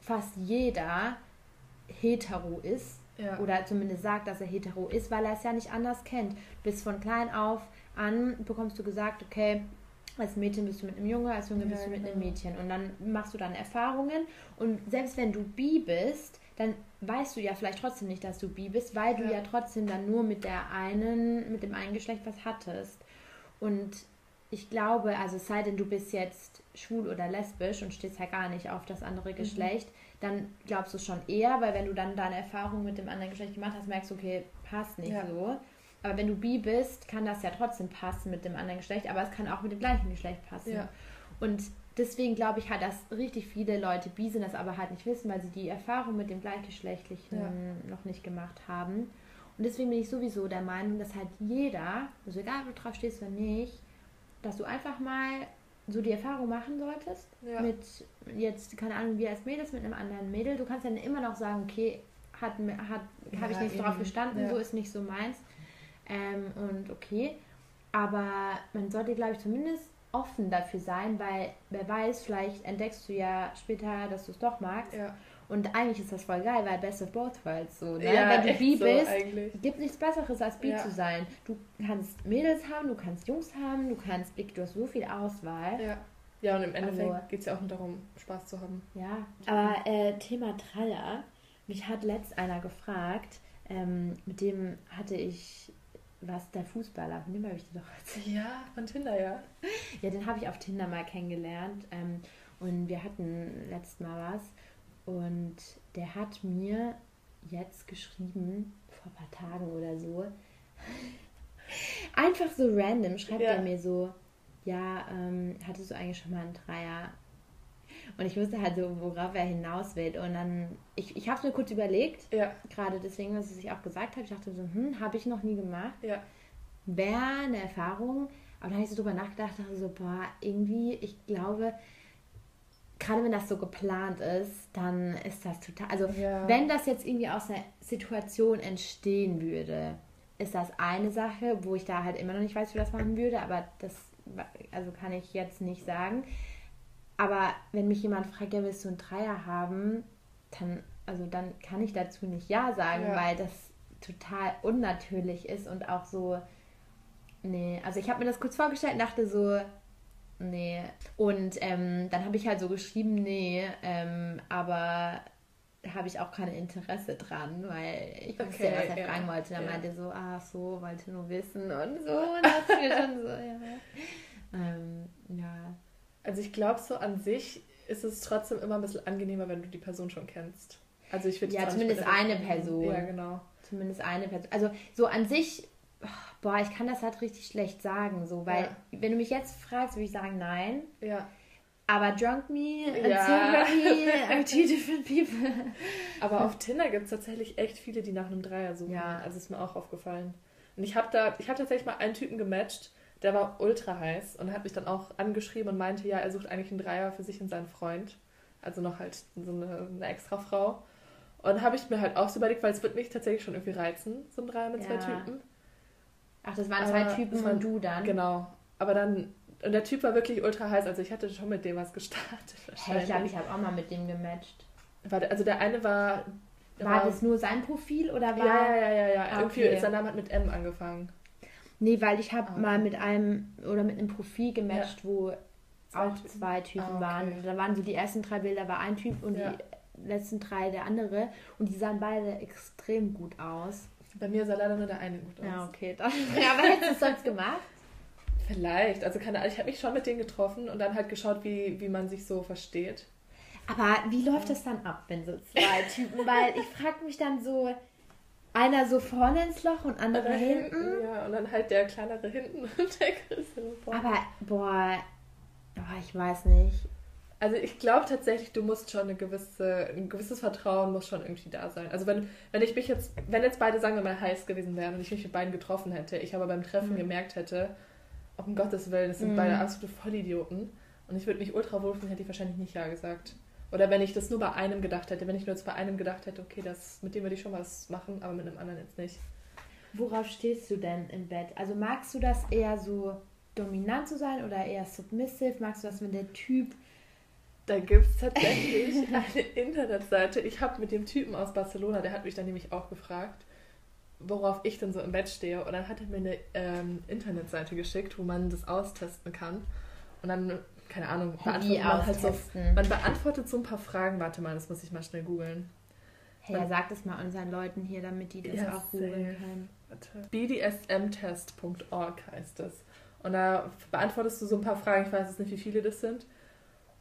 fast jeder hetero ist ja. oder zumindest sagt, dass er hetero ist, weil er es ja nicht anders kennt. Bis von klein auf an bekommst du gesagt, okay, als Mädchen bist du mit einem Junge, als Junge Ja, bist du mit einem genau. Mädchen. Und dann machst du dann Erfahrungen. Und selbst wenn du bi bist, dann weißt du ja vielleicht trotzdem nicht, dass du bi bist, weil du Ja. ja trotzdem dann nur mit der einen, mit dem einen Geschlecht was hattest. Und ich glaube, also es sei denn, du bist jetzt schwul oder lesbisch und stehst halt gar nicht auf das andere Geschlecht, dann glaubst du schon eher, weil wenn du dann deine Erfahrung mit dem anderen Geschlecht gemacht hast, merkst du, okay, passt nicht Ja. so. Aber wenn du bi bist, kann das ja trotzdem passen mit dem anderen Geschlecht, aber es kann auch mit dem gleichen Geschlecht passen. Ja. Und deswegen glaube ich halt, dass richtig viele Leute bi sind, das aber halt nicht wissen, weil sie die Erfahrung mit dem Gleichgeschlechtlichen Ja. noch nicht gemacht haben. Und deswegen bin ich sowieso der Meinung, dass halt jeder, also egal wo du drauf stehst oder nicht, dass du einfach mal so die Erfahrung machen solltest Ja. mit jetzt, keine Ahnung, wir als Mädels mit einem anderen Mädel. Du kannst dann immer noch sagen, okay, hat, hat, habe ich Ja, nicht drauf eben. gestanden, Ja. so ist nicht so meins. Ähm, und okay. Aber man sollte, glaube ich, zumindest offen dafür sein, weil wer weiß, vielleicht entdeckst du ja später, dass du es doch magst. Ja. Und eigentlich ist das voll geil, weil Best of Both Worlds so. Ne? Ja, Wenn du echt bi so bist, eigentlich. gibt nichts Besseres als bi Ja. zu sein. Du kannst Mädels haben, du kannst Jungs haben, du kannst, du hast so viel Auswahl. Ja. Ja, und im Endeffekt Also- geht es ja auch nur darum, Spaß zu haben. Ja, aber äh, Thema Traller. Mich hat letzt einer gefragt, ähm, mit dem hatte ich was, der Fußballer, von dem habe ich dir doch erzählt. Ja, von Tinder, ja. Ja, den habe ich auf Tinder mal kennengelernt ähm, und wir hatten letztes Mal was und der hat mir jetzt geschrieben, vor ein paar Tagen oder so, (laughs) einfach so random, schreibt Ja. er mir so, ja, ähm, hattest du eigentlich schon mal einen Dreier? Und ich wusste halt so, worauf er hinaus will. Und dann, ich, ich habe es mir kurz überlegt, Ja, gerade deswegen, was ich auch gesagt habe. Ich dachte so, hm, habe ich noch nie gemacht ja. wäre eine Erfahrung. Aber dann habe ich so drüber nachgedacht, dachte so, boah, irgendwie, ich glaube, gerade wenn das so geplant ist, dann ist das total. Also, Ja. wenn das jetzt irgendwie aus einer Situation entstehen würde, ist das eine Sache, wo ich da halt immer noch nicht weiß, wie das machen würde, aber das also kann ich jetzt nicht sagen. Aber wenn mich jemand fragt, ja, willst du einen Dreier haben, dann, also dann kann ich dazu nicht Ja sagen, Ja. weil das total unnatürlich ist und auch so, nee, also ich habe mir das kurz vorgestellt und dachte so, nee. Und ähm, dann habe ich halt so geschrieben, nee, ähm, aber da habe ich auch kein Interesse dran, weil ich wusste ja, Okay, was er ja. fragen wollte. Dann Ja. meinte er so, ach so, wollte nur wissen und so. Und das mir (laughs) schon so, ja. Ähm, ja. Also ich glaube, so an sich ist es trotzdem immer ein bisschen angenehmer, wenn du die Person schon kennst. Also ich würde Ja, zumindest eine Person. Ja, genau. Zumindest eine Person. Also so an sich, boah, ich kann das halt richtig schlecht sagen, so, weil Ja. wenn du mich jetzt fragst, würde ich sagen nein. Ja. Aber drunk me Ja. (laughs) me are two different people. Aber auf Tinder gibt es tatsächlich echt viele, die nach einem Dreier suchen. Ja. Also ist mir auch aufgefallen. Und ich habe da, ich habe tatsächlich mal einen Typen gematcht, der war ultra heiß und hat mich dann auch angeschrieben und meinte, ja, er sucht eigentlich einen Dreier für sich und seinen Freund. Also noch halt so eine, eine extra Frau. Und habe ich mir halt auch so überlegt, weil es wird mich tatsächlich schon irgendwie reizen, so ein Dreier mit zwei Ja. Typen. Ach, das waren Aber zwei das Typen waren- und du dann. Genau. Aber dann, und der Typ war wirklich ultra heiß, also ich hatte schon mit dem was gestartet. (laughs) Hey, ich glaube, ich habe auch mal mit dem gematcht. Warte, also der eine war. der War das nur sein Profil oder war... Ja, ja, ja, ja, ja. Ah, Irgendwie okay. ist sein Name hat mit M angefangen. Nee, weil ich habe Ah. mal mit einem oder mit einem Profil gematcht, wo Zwei auch Typen. zwei Typen Ah, okay. waren. Da waren so die ersten drei Bilder war ein Typ und Ja. die letzten drei der andere. Und die sahen beide extrem gut aus. Bei mir sah leider nur der eine gut aus. Ja, okay. Dann, (laughs) ja, aber hättest du es sonst gemacht? Vielleicht. Also keine Ahnung, ich habe mich schon mit denen getroffen und dann halt geschaut, wie, wie man sich so versteht. Aber wie läuft das dann ab, wenn so zwei (laughs) Typen? Weil ich frage mich dann so, einer so vorne ins Loch und andere hinten. Ja, und dann halt der kleinere hinten (laughs) und der größere vorne. Aber, boah, oh, ich weiß nicht. Also ich glaube tatsächlich, du musst schon eine gewisse, ein gewisses Vertrauen muss schon irgendwie da sein. Also wenn, wenn ich mich jetzt, wenn jetzt beide, sagen wir mal, heiß gewesen wären und ich mich mit beiden getroffen hätte, ich aber beim Treffen Mhm. gemerkt hätte, um Gottes Willen, das sind Mhm. beide absolute Vollidioten und ich würde mich ultra wohlfühlen, hätte ich wahrscheinlich nicht Ja gesagt. Oder wenn ich das nur bei einem gedacht hätte, wenn ich nur jetzt bei einem gedacht hätte, okay, das, mit dem würde ich schon was machen, aber mit einem anderen jetzt nicht. Worauf stehst du denn im Bett? Also magst du das eher so dominant zu sein oder eher submissive? Magst du das, wenn der Typ... Da gibt es tatsächlich (laughs) eine Internetseite. Ich habe mit dem Typen aus Barcelona, der hat mich dann nämlich auch gefragt, worauf ich denn so im Bett stehe. Und dann hat er mir eine ähm, Internetseite geschickt, wo man das austesten kann. Und dann, keine Ahnung, beantwortet man halt so. Man beantwortet so ein paar Fragen. Warte mal, das muss ich mal schnell googeln. Hey, ja, sag das mal unseren Leuten hier, damit die das Ja, auch googeln können. BDSMtest.org heißt es. Und da beantwortest du so ein paar Fragen, ich weiß jetzt nicht, wie viele das sind.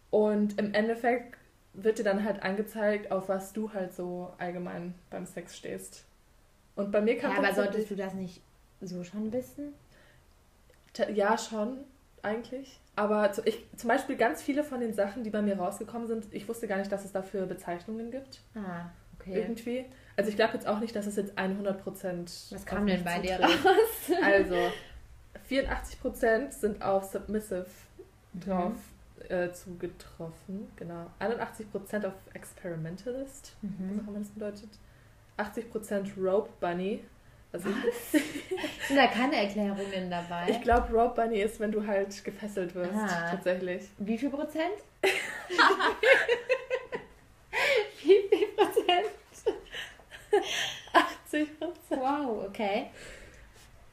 Und im Endeffekt wird dir dann halt angezeigt, auf was du halt so allgemein beim Sex stehst. Und bei mir kam Ja, aber solltest du das nicht so schon wissen? Ja, schon, eigentlich. Aber zu, ich, zum Beispiel ganz viele von den Sachen, die bei mir rausgekommen sind, ich wusste gar nicht, dass es dafür Bezeichnungen gibt. Ah, okay. Irgendwie. Also ich glaube jetzt auch nicht, dass es jetzt 100% Was auf kam denn bei dir raus? Also, 84% sind auf Submissive drauf äh, zugetroffen. Genau. 81% auf Experimentalist. Was Mhm. auch immer das bedeutet. 80% Rope Bunny. Also Sind da keine Erklärungen dabei? ich glaube, Rope Bunny ist, wenn du halt gefesselt wirst, Ah. tatsächlich. Wie viel Prozent? (laughs) Wie viel Prozent? (laughs) 80 Prozent. Wow, okay.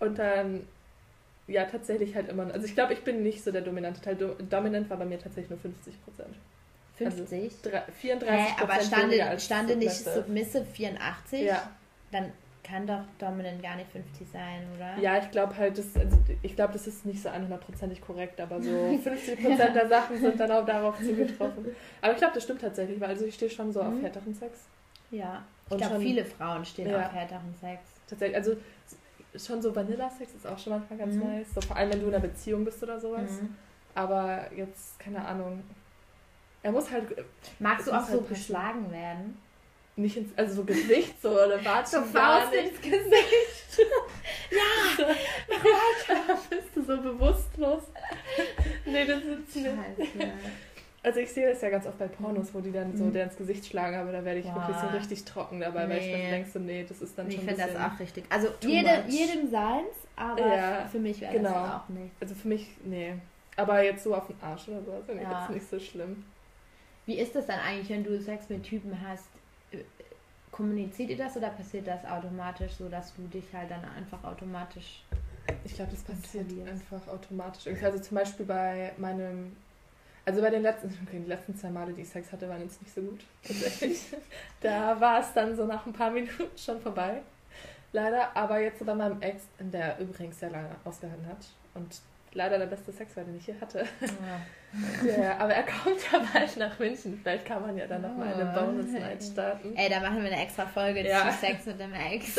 Und dann, ja, tatsächlich halt immer. Also ich glaube, ich bin nicht so der dominante Teil. Do dominant war bei mir tatsächlich nur 50 Prozent. 50. 34% Hä, aber stande, stande nicht Submissive. Submissive 84? Ja. Dann kann doch Dominant gar nicht 50 sein, oder? Ja, ich glaube halt, das, also ich glaube, das ist nicht so 100%ig korrekt, aber so (laughs) 50% der Sachen sind dann auch darauf (laughs) zugetroffen. Aber ich glaube, das stimmt tatsächlich, weil also ich stehe schon so auf Mhm. härteren Sex. Ja. Ich Und glaube, viele Frauen stehen Ja. auf härteren Sex. Tatsächlich, also schon so Vanilla-Sex ist auch schon manchmal ganz Mhm. nice. So vor allem, wenn du in einer Beziehung bist oder sowas. Mhm. Aber jetzt, keine Ahnung. Er muss halt Magst du auch muss so halt passen. geschlagen werden? nicht ins, also so Gesicht so oder Watschen So Faust ins Gesicht. (laughs) Bist du so bewusstlos? nee, das ist nicht. Scheiße. Also ich sehe das ja ganz oft bei Pornos, wo die dann so Mhm. der ins Gesicht schlagen, aber da werde ich wirklich so Boah. richtig trocken dabei, weil ich Nee. dann denke so, nee, das ist dann Ich schon finde ein das auch richtig. Also jede, jedem seins, aber Ja, für mich wäre genau. das auch nicht. Also für mich, nee. Aber jetzt so auf den Arsch oder so, finde ich Ja. jetzt nicht so schlimm. Wie ist das dann eigentlich, wenn du Sex mit Typen hast? Äh, Kommuniziert ihr das oder passiert das automatisch so, dass du dich halt dann einfach automatisch. Ich glaube, das passiert einfach automatisch. Also zum Beispiel bei meinem, also bei den letzten, (laughs) okay, die letzten zwei Male, die ich Sex hatte, waren jetzt nicht so gut. Tatsächlich. (laughs) da war es dann so nach ein paar Minuten schon vorbei. Leider. Aber jetzt bei meinem Ex, der übrigens sehr lange ausgehalten hat und leider der beste Sex war, den ich hier hatte. ja, (laughs) aber er kommt ja bald nach München. Vielleicht kann man ja dann nochmal eine Oh. Bonus-Night starten. Ey, da machen wir eine extra Folge Ja. zu Sex mit dem Ex.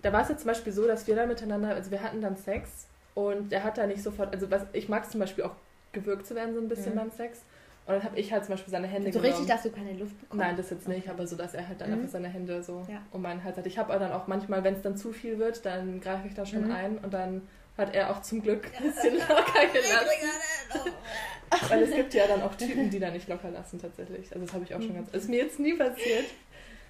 Da war es jetzt zum Beispiel so, dass wir dann miteinander, also wir hatten dann Sex und er hat da nicht sofort, also was ich mag es zum Beispiel auch gewürgt zu werden so ein bisschen Mhm. beim Sex. Und dann habe ich halt zum Beispiel seine Hände so genommen. richtig, dass du keine Luft bekommst? Nein, das jetzt nicht, Okay. aber so, dass er halt dann Mhm. einfach seine Hände so Ja. um meinen Hals hat. Ich habe aber dann auch manchmal, wenn es dann zu viel wird, dann greife ich da schon Mhm. ein und dann hat er auch zum Glück ein bisschen (laughs) locker gelassen. (laughs) Weil es gibt ja dann auch Typen, die da nicht locker lassen tatsächlich. Also das habe ich auch schon Mhm. ganz. Das ist mir jetzt nie passiert.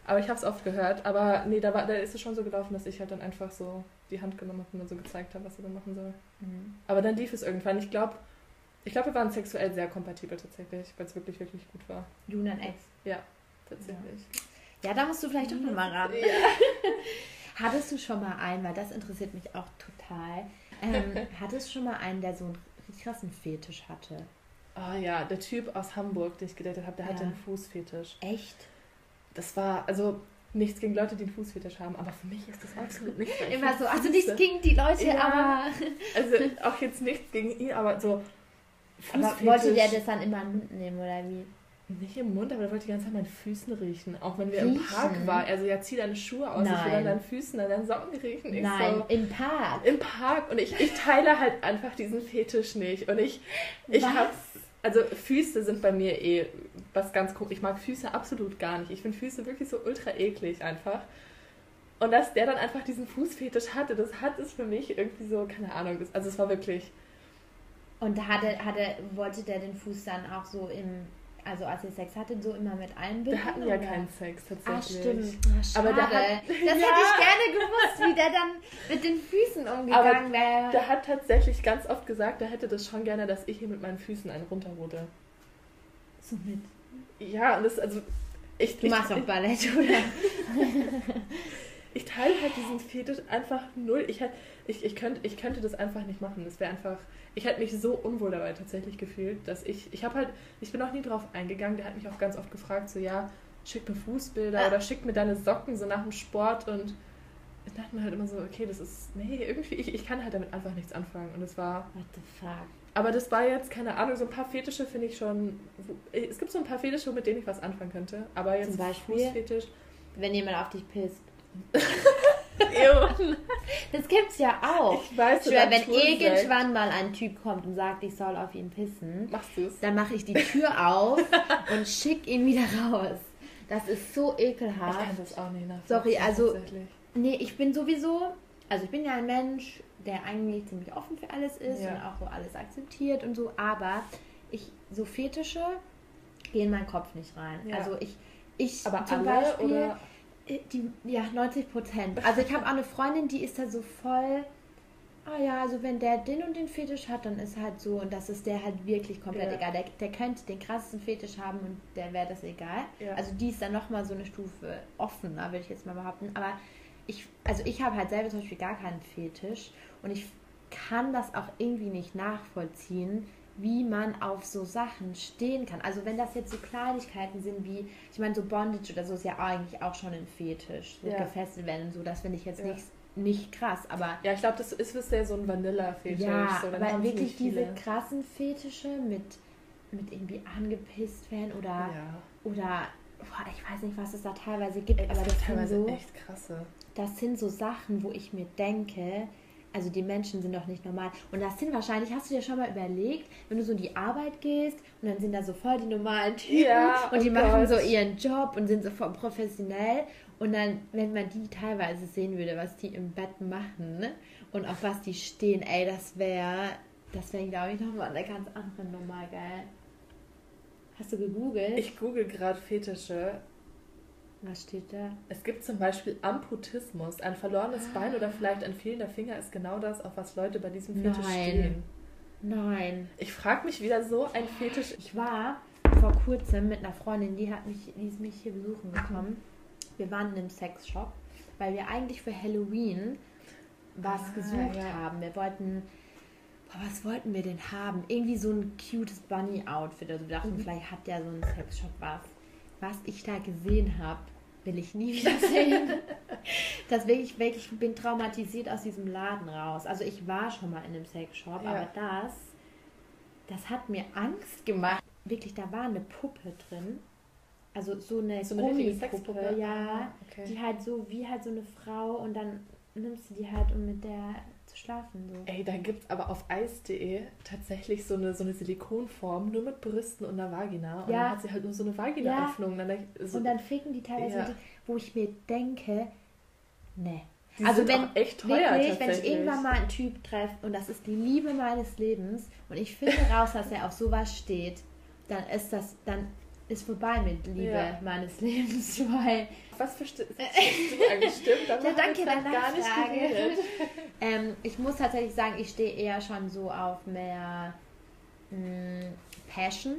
Aber ich habe es oft gehört. Aber nee, da, war, da ist es schon so gelaufen, dass ich halt dann einfach so die Hand genommen habe und dann so gezeigt habe, was er dann machen soll. Mhm. Aber dann lief es irgendwann. Ich glaube, ich glaube, wir waren sexuell sehr kompatibel tatsächlich, weil es wirklich, wirklich gut war. Du und Ex. Tatsächlich. Ja, da musst du vielleicht doch nochmal raten. Ja. (laughs) Hattest du schon mal einen, weil das interessiert mich auch total. Ähm, (laughs) hattest du schon mal einen, der so einen krassen Fetisch hatte? Oh ja, der Typ aus Hamburg, den ich gedatet habe, der hatte Ja. einen Fußfetisch. Echt? Das war, also nichts gegen Leute, die einen Fußfetisch haben, aber für mich ist das absolut nicht. Immer so, also nichts gegen die Leute, Ja. aber, Also auch jetzt nichts gegen ihn, aber so. Aber wollte der das dann immer in den Mund nehmen oder wie? Nicht im Mund, aber der wollte die ganze Zeit meinen Füßen riechen. Auch wenn wir im Riechen? Park waren. Also ja, zieh deine Schuhe aus, ich will Nein. an deinen Füßen, an deinen Socken riechen. Ich Nein, so, im Park. im Park und ich, ich teile halt einfach diesen Fetisch nicht. Und ich, ich Was? hab, also Füße sind bei mir eh was ganz komisch. Ich mag Füße absolut gar nicht. Ich finde Füße wirklich so ultra eklig einfach. Und dass der dann einfach diesen Fußfetisch hatte, das hat es für mich irgendwie so, keine Ahnung, also es war wirklich, Und hatte, hatte, wollte der den Fuß dann auch so im, also als ihr Sex hattet, so immer mit einbinden? wir hatten ja oder? keinen Sex Ah, tatsächlich. stimmt. Ah, schade. Aber der hat- das (laughs) Ja. hätte ich gerne gewusst, wie der dann mit den Füßen umgegangen wäre. Der hat tatsächlich ganz oft gesagt, er hätte das schon gerne, dass ich hier mit meinen Füßen einen runterrute. So mit. Ja, und das, also, ich, Du ich, machst auch ich, Ballett, (laughs) oder? ich teile halt diesen Fetisch einfach null. Ich, ich, ich, könnte, ich könnte das einfach nicht machen. Das wäre einfach, ich hätte mich so unwohl dabei tatsächlich gefühlt, dass ich, ich habe halt, ich bin auch nie drauf eingegangen. Der hat mich auch ganz oft gefragt, so, ja, schick mir Fußbilder Ah. oder schick mir deine Socken so nach dem Sport und ich dachte mir halt immer so, okay, das ist, nee, irgendwie, ich, ich kann halt damit einfach nichts anfangen. Und es war, What the fuck? Aber das war jetzt, keine Ahnung, so ein paar Fetische finde ich schon. wo- Es gibt so ein paar Fetische, mit denen ich was anfangen könnte. Aber jetzt Zum Beispiel? Fußfetisch. Wenn jemand auf dich pisst. (laughs) Das gibt's ja auch. Ich weiß, Ich schwör, wenn irgendwann mal ein Typ kommt und sagt, ich soll auf ihn pissen, Machst du es? dann mache ich die Tür auf (laughs) und schick ihn wieder raus. Das ist so Ich ekelhaft. kann das auch nicht nachvollziehen. Sorry, also-. Nee, ich bin sowieso, also ich bin ja ein Mensch, der eigentlich ziemlich offen für alles ist Ja. und auch so alles akzeptiert und so, aber ich, so Fetische gehen in meinen Kopf nicht rein. Ja. Also ich, ich Aber zum Beispiel, oder. Äh, die, ja, 90 Prozent. Also ich habe auch eine Freundin, die ist da so voll, ah ja, also wenn der den und den Fetisch hat, dann ist halt so und das ist der halt wirklich komplett ja. egal. Der, der könnte den krassesten Fetisch haben und der wäre das egal. Ja. Also die ist dann nochmal so eine Stufe offener, würde ich jetzt mal behaupten. Aber ich, also ich habe halt selber zum Beispiel gar keinen Fetisch und ich kann das auch irgendwie nicht nachvollziehen, wie man auf so Sachen stehen kann. Also wenn das jetzt so Kleinigkeiten sind wie, ich meine, so Bondage oder so ist ja eigentlich auch schon ein Fetisch, so ja. gefesselt werden und so, das finde ich jetzt ja. nicht, nicht krass, aber... Ja, ich glaube, das ist bisher so ein Vanilla-Fetisch. Ja, so, aber wirklich diese krassen Fetische mit, mit irgendwie angepisst werden oder... Ja. Oder boah, ich weiß nicht, was es da teilweise gibt, Ey, aber das sind so echt krasse. Das sind so Sachen, wo ich mir denke, also die Menschen sind doch nicht normal. Und das sind wahrscheinlich, hast du dir schon mal überlegt, wenn du so in die Arbeit gehst und dann sind da so voll die normalen Typen ja, und die oh machen Gott. so ihren Job und sind so voll professionell. Und dann, wenn man die teilweise sehen würde, was die im Bett machen ne? und auf was die stehen, ey, das wäre, das wäre, glaube ich, nochmal eine ganz andere Nummer, geil. Hast du gegoogelt? Ich google gerade Fetische was steht da? Es gibt zum Beispiel Amputismus. Ein verlorenes ah. Bein oder vielleicht ein fehlender Finger ist genau das, auf was Leute bei diesem Fetisch Nein. stehen. Nein. Ich frage mich, wie da so ein Fetisch. Ich war vor kurzem mit einer Freundin, die hat mich, die ist mich hier besuchen gekommen. Wir waren in einem Sexshop, weil wir eigentlich für Halloween was ah, gesucht ja. haben. Wir wollten was wollten wir denn haben? Irgendwie so ein cutes Bunny-Outfit. Also wir dachten, mhm. vielleicht hat der so ein Sexshop was. Was ich da gesehen habe, will ich nie wieder sehen. (laughs) das wirklich, wirklich, ich bin traumatisiert aus diesem Laden raus. Also ich war schon mal in einem Sexshop, ja. aber das, das hat mir Angst gemacht. Wirklich, da war eine Puppe drin. Also so eine, so eine Gummipuppe, ja, ah, okay. die halt so wie halt so eine Frau und dann nimmst du die halt um mit der schlafen. So. Ey, da gibt es aber auf eis.de tatsächlich so eine, so eine Silikonform, nur mit Brüsten und einer Vagina. Und ja. dann hat sie halt nur so eine Vagina-Öffnung. Ja. So und dann ficken die teilweise, ja. wo ich mir denke, ne. also wenn, echt teuer, wirklich, wenn ich irgendwann mal einen Typ treffe und das ist die Liebe meines Lebens und ich finde raus, dass er auf sowas steht, dann ist das, dann ist vorbei mit Liebe ja. meines Lebens, (laughs) weil. Was verstehst du eigentlich? Stimmt, ja, danke, dann gar nicht geredet. ähm, ich muss tatsächlich sagen, ich stehe eher schon so auf mehr mh, hm, Passion.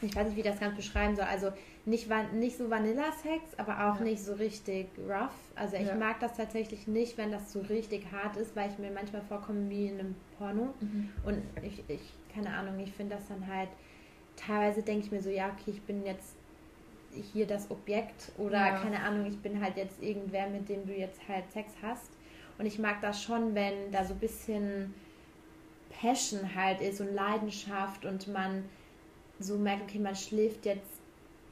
Ich weiß nicht, wie ich das ganz beschreiben soll. Also nicht, nicht so Vanilla-Sex, aber auch ja. nicht so richtig rough. Also ich ja. mag das tatsächlich nicht, wenn das so richtig hart ist, weil ich mir manchmal vorkomme wie in einem Porno. Mhm. Und ich, ich, keine Ahnung, ich finde das dann halt teilweise denke ich mir so, ja, okay, ich bin jetzt hier das Objekt oder ja. keine Ahnung, ich bin halt jetzt irgendwer, mit dem du jetzt halt Sex hast. Und ich mag das schon, wenn da so ein bisschen Passion halt ist und Leidenschaft und man so merkt, okay, man schläft jetzt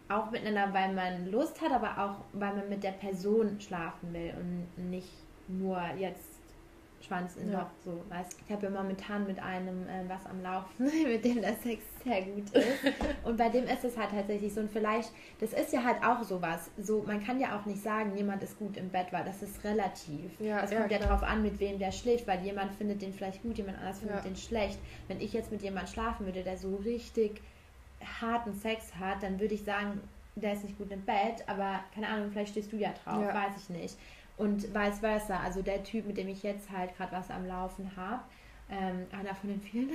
auch miteinander, weil man Lust hat, aber auch, weil man mit der Person schlafen will und nicht nur jetzt Schwanz in ja. Loch, so, weißt Ich habe ja momentan mit einem äh, was am Laufen, (laughs) mit dem der Sex sehr gut ist. (laughs) und bei dem ist es halt tatsächlich so. Und vielleicht, das ist ja halt auch sowas. So, man kann ja auch nicht sagen, jemand ist gut im Bett, weil das ist relativ. Ja, das kommt ja, ja darauf an, mit wem der schläft, weil jemand findet den vielleicht gut, jemand anders findet ja. den schlecht. Wenn ich jetzt mit jemandem schlafen würde, der so richtig harten Sex hat, dann würde ich sagen, der ist nicht gut im Bett, aber keine Ahnung, vielleicht stehst du ja drauf, ja. weiß ich nicht. Und vice versa. Also der Typ, mit dem ich jetzt halt gerade was am Laufen habe, ähm, einer von den vielen,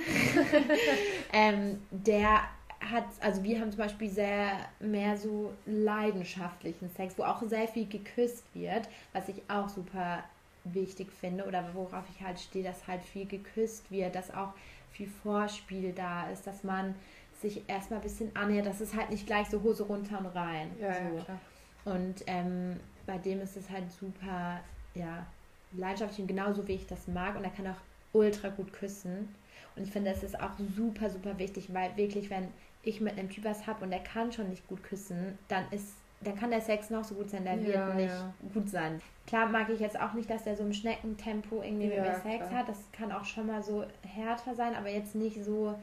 (laughs) ähm, der hat, also wir haben zum Beispiel sehr mehr so leidenschaftlichen Sex, wo auch sehr viel geküsst wird, was ich auch super wichtig finde oder worauf ich halt stehe, dass halt viel geküsst wird, dass auch viel Vorspiel da ist, dass man sich erstmal ein bisschen annähert, dass es halt nicht gleich so Hose runter und rein. Ja, so. ja, und ähm, bei dem ist es halt super, ja, leidenschaftlich und genauso wie ich das mag. Und er kann auch ultra gut küssen. Und ich finde, das ist auch super, super wichtig, weil wirklich, wenn ich mit einem Typ was habe und der kann schon nicht gut küssen, dann ist dann kann der Sex noch so gut sein, der ja, wird nicht ja. gut sein. Klar mag ich jetzt auch nicht, dass der so im Schneckentempo irgendwie ja, mit mir Sex klar. hat. Das kann auch schon mal so härter sein, aber jetzt nicht so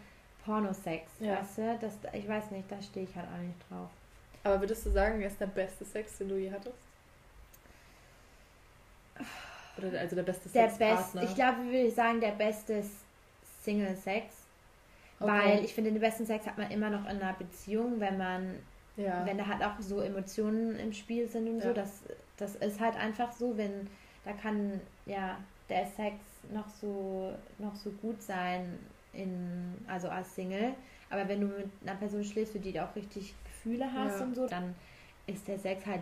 Pornosex, ja. weißt du? Das, ich weiß nicht, da stehe ich halt auch nicht drauf. Aber würdest du sagen, er ist der beste Sex, den du je hattest? Oder also der beste der Sexpartner? Best, ich glaube, würde ich sagen, der beste Single-Sex. Okay. Weil ich finde, den besten Sex hat man immer noch in einer Beziehung, wenn man Ja. Wenn da halt auch so Emotionen im Spiel sind und ja. so, das, das ist halt einfach so, wenn da kann ja der Sex noch so noch so gut sein in also als Single, aber wenn du mit einer Person schläfst, für die du auch richtig Gefühle hast ja. und so, dann ist der Sex halt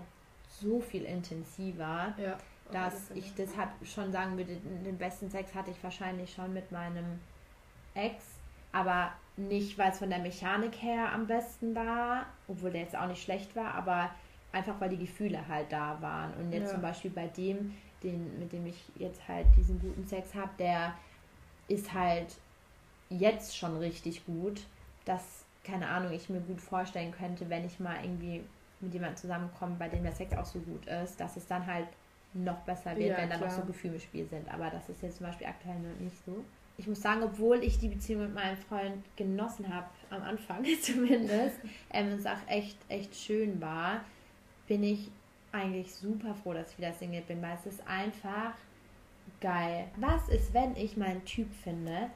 so viel intensiver, ja. dass ich das schon sagen würde, den besten Sex hatte ich wahrscheinlich schon mit meinem Ex, aber nicht, weil es von der Mechanik her am besten war, obwohl der jetzt auch nicht schlecht war, aber einfach weil die Gefühle halt da waren. Und jetzt ja. zum Beispiel bei dem, den, mit dem ich jetzt halt diesen guten Sex habe, der ist halt jetzt schon richtig gut, dass, keine Ahnung, ich mir gut vorstellen könnte, wenn ich mal irgendwie mit jemandem zusammenkomme, bei dem der Sex auch so gut ist, dass es dann halt noch besser wird, ja, wenn da noch so Gefühle im Spiel sind. Aber das ist jetzt zum Beispiel aktuell noch nicht so ich muss sagen, obwohl ich die Beziehung mit meinem Freund genossen habe, am Anfang (laughs) zumindest, ähm, es auch echt, echt schön war, bin ich eigentlich super froh, dass ich wieder Single bin, weil es ist einfach geil. Was ist, wenn ich meinen Typ finde,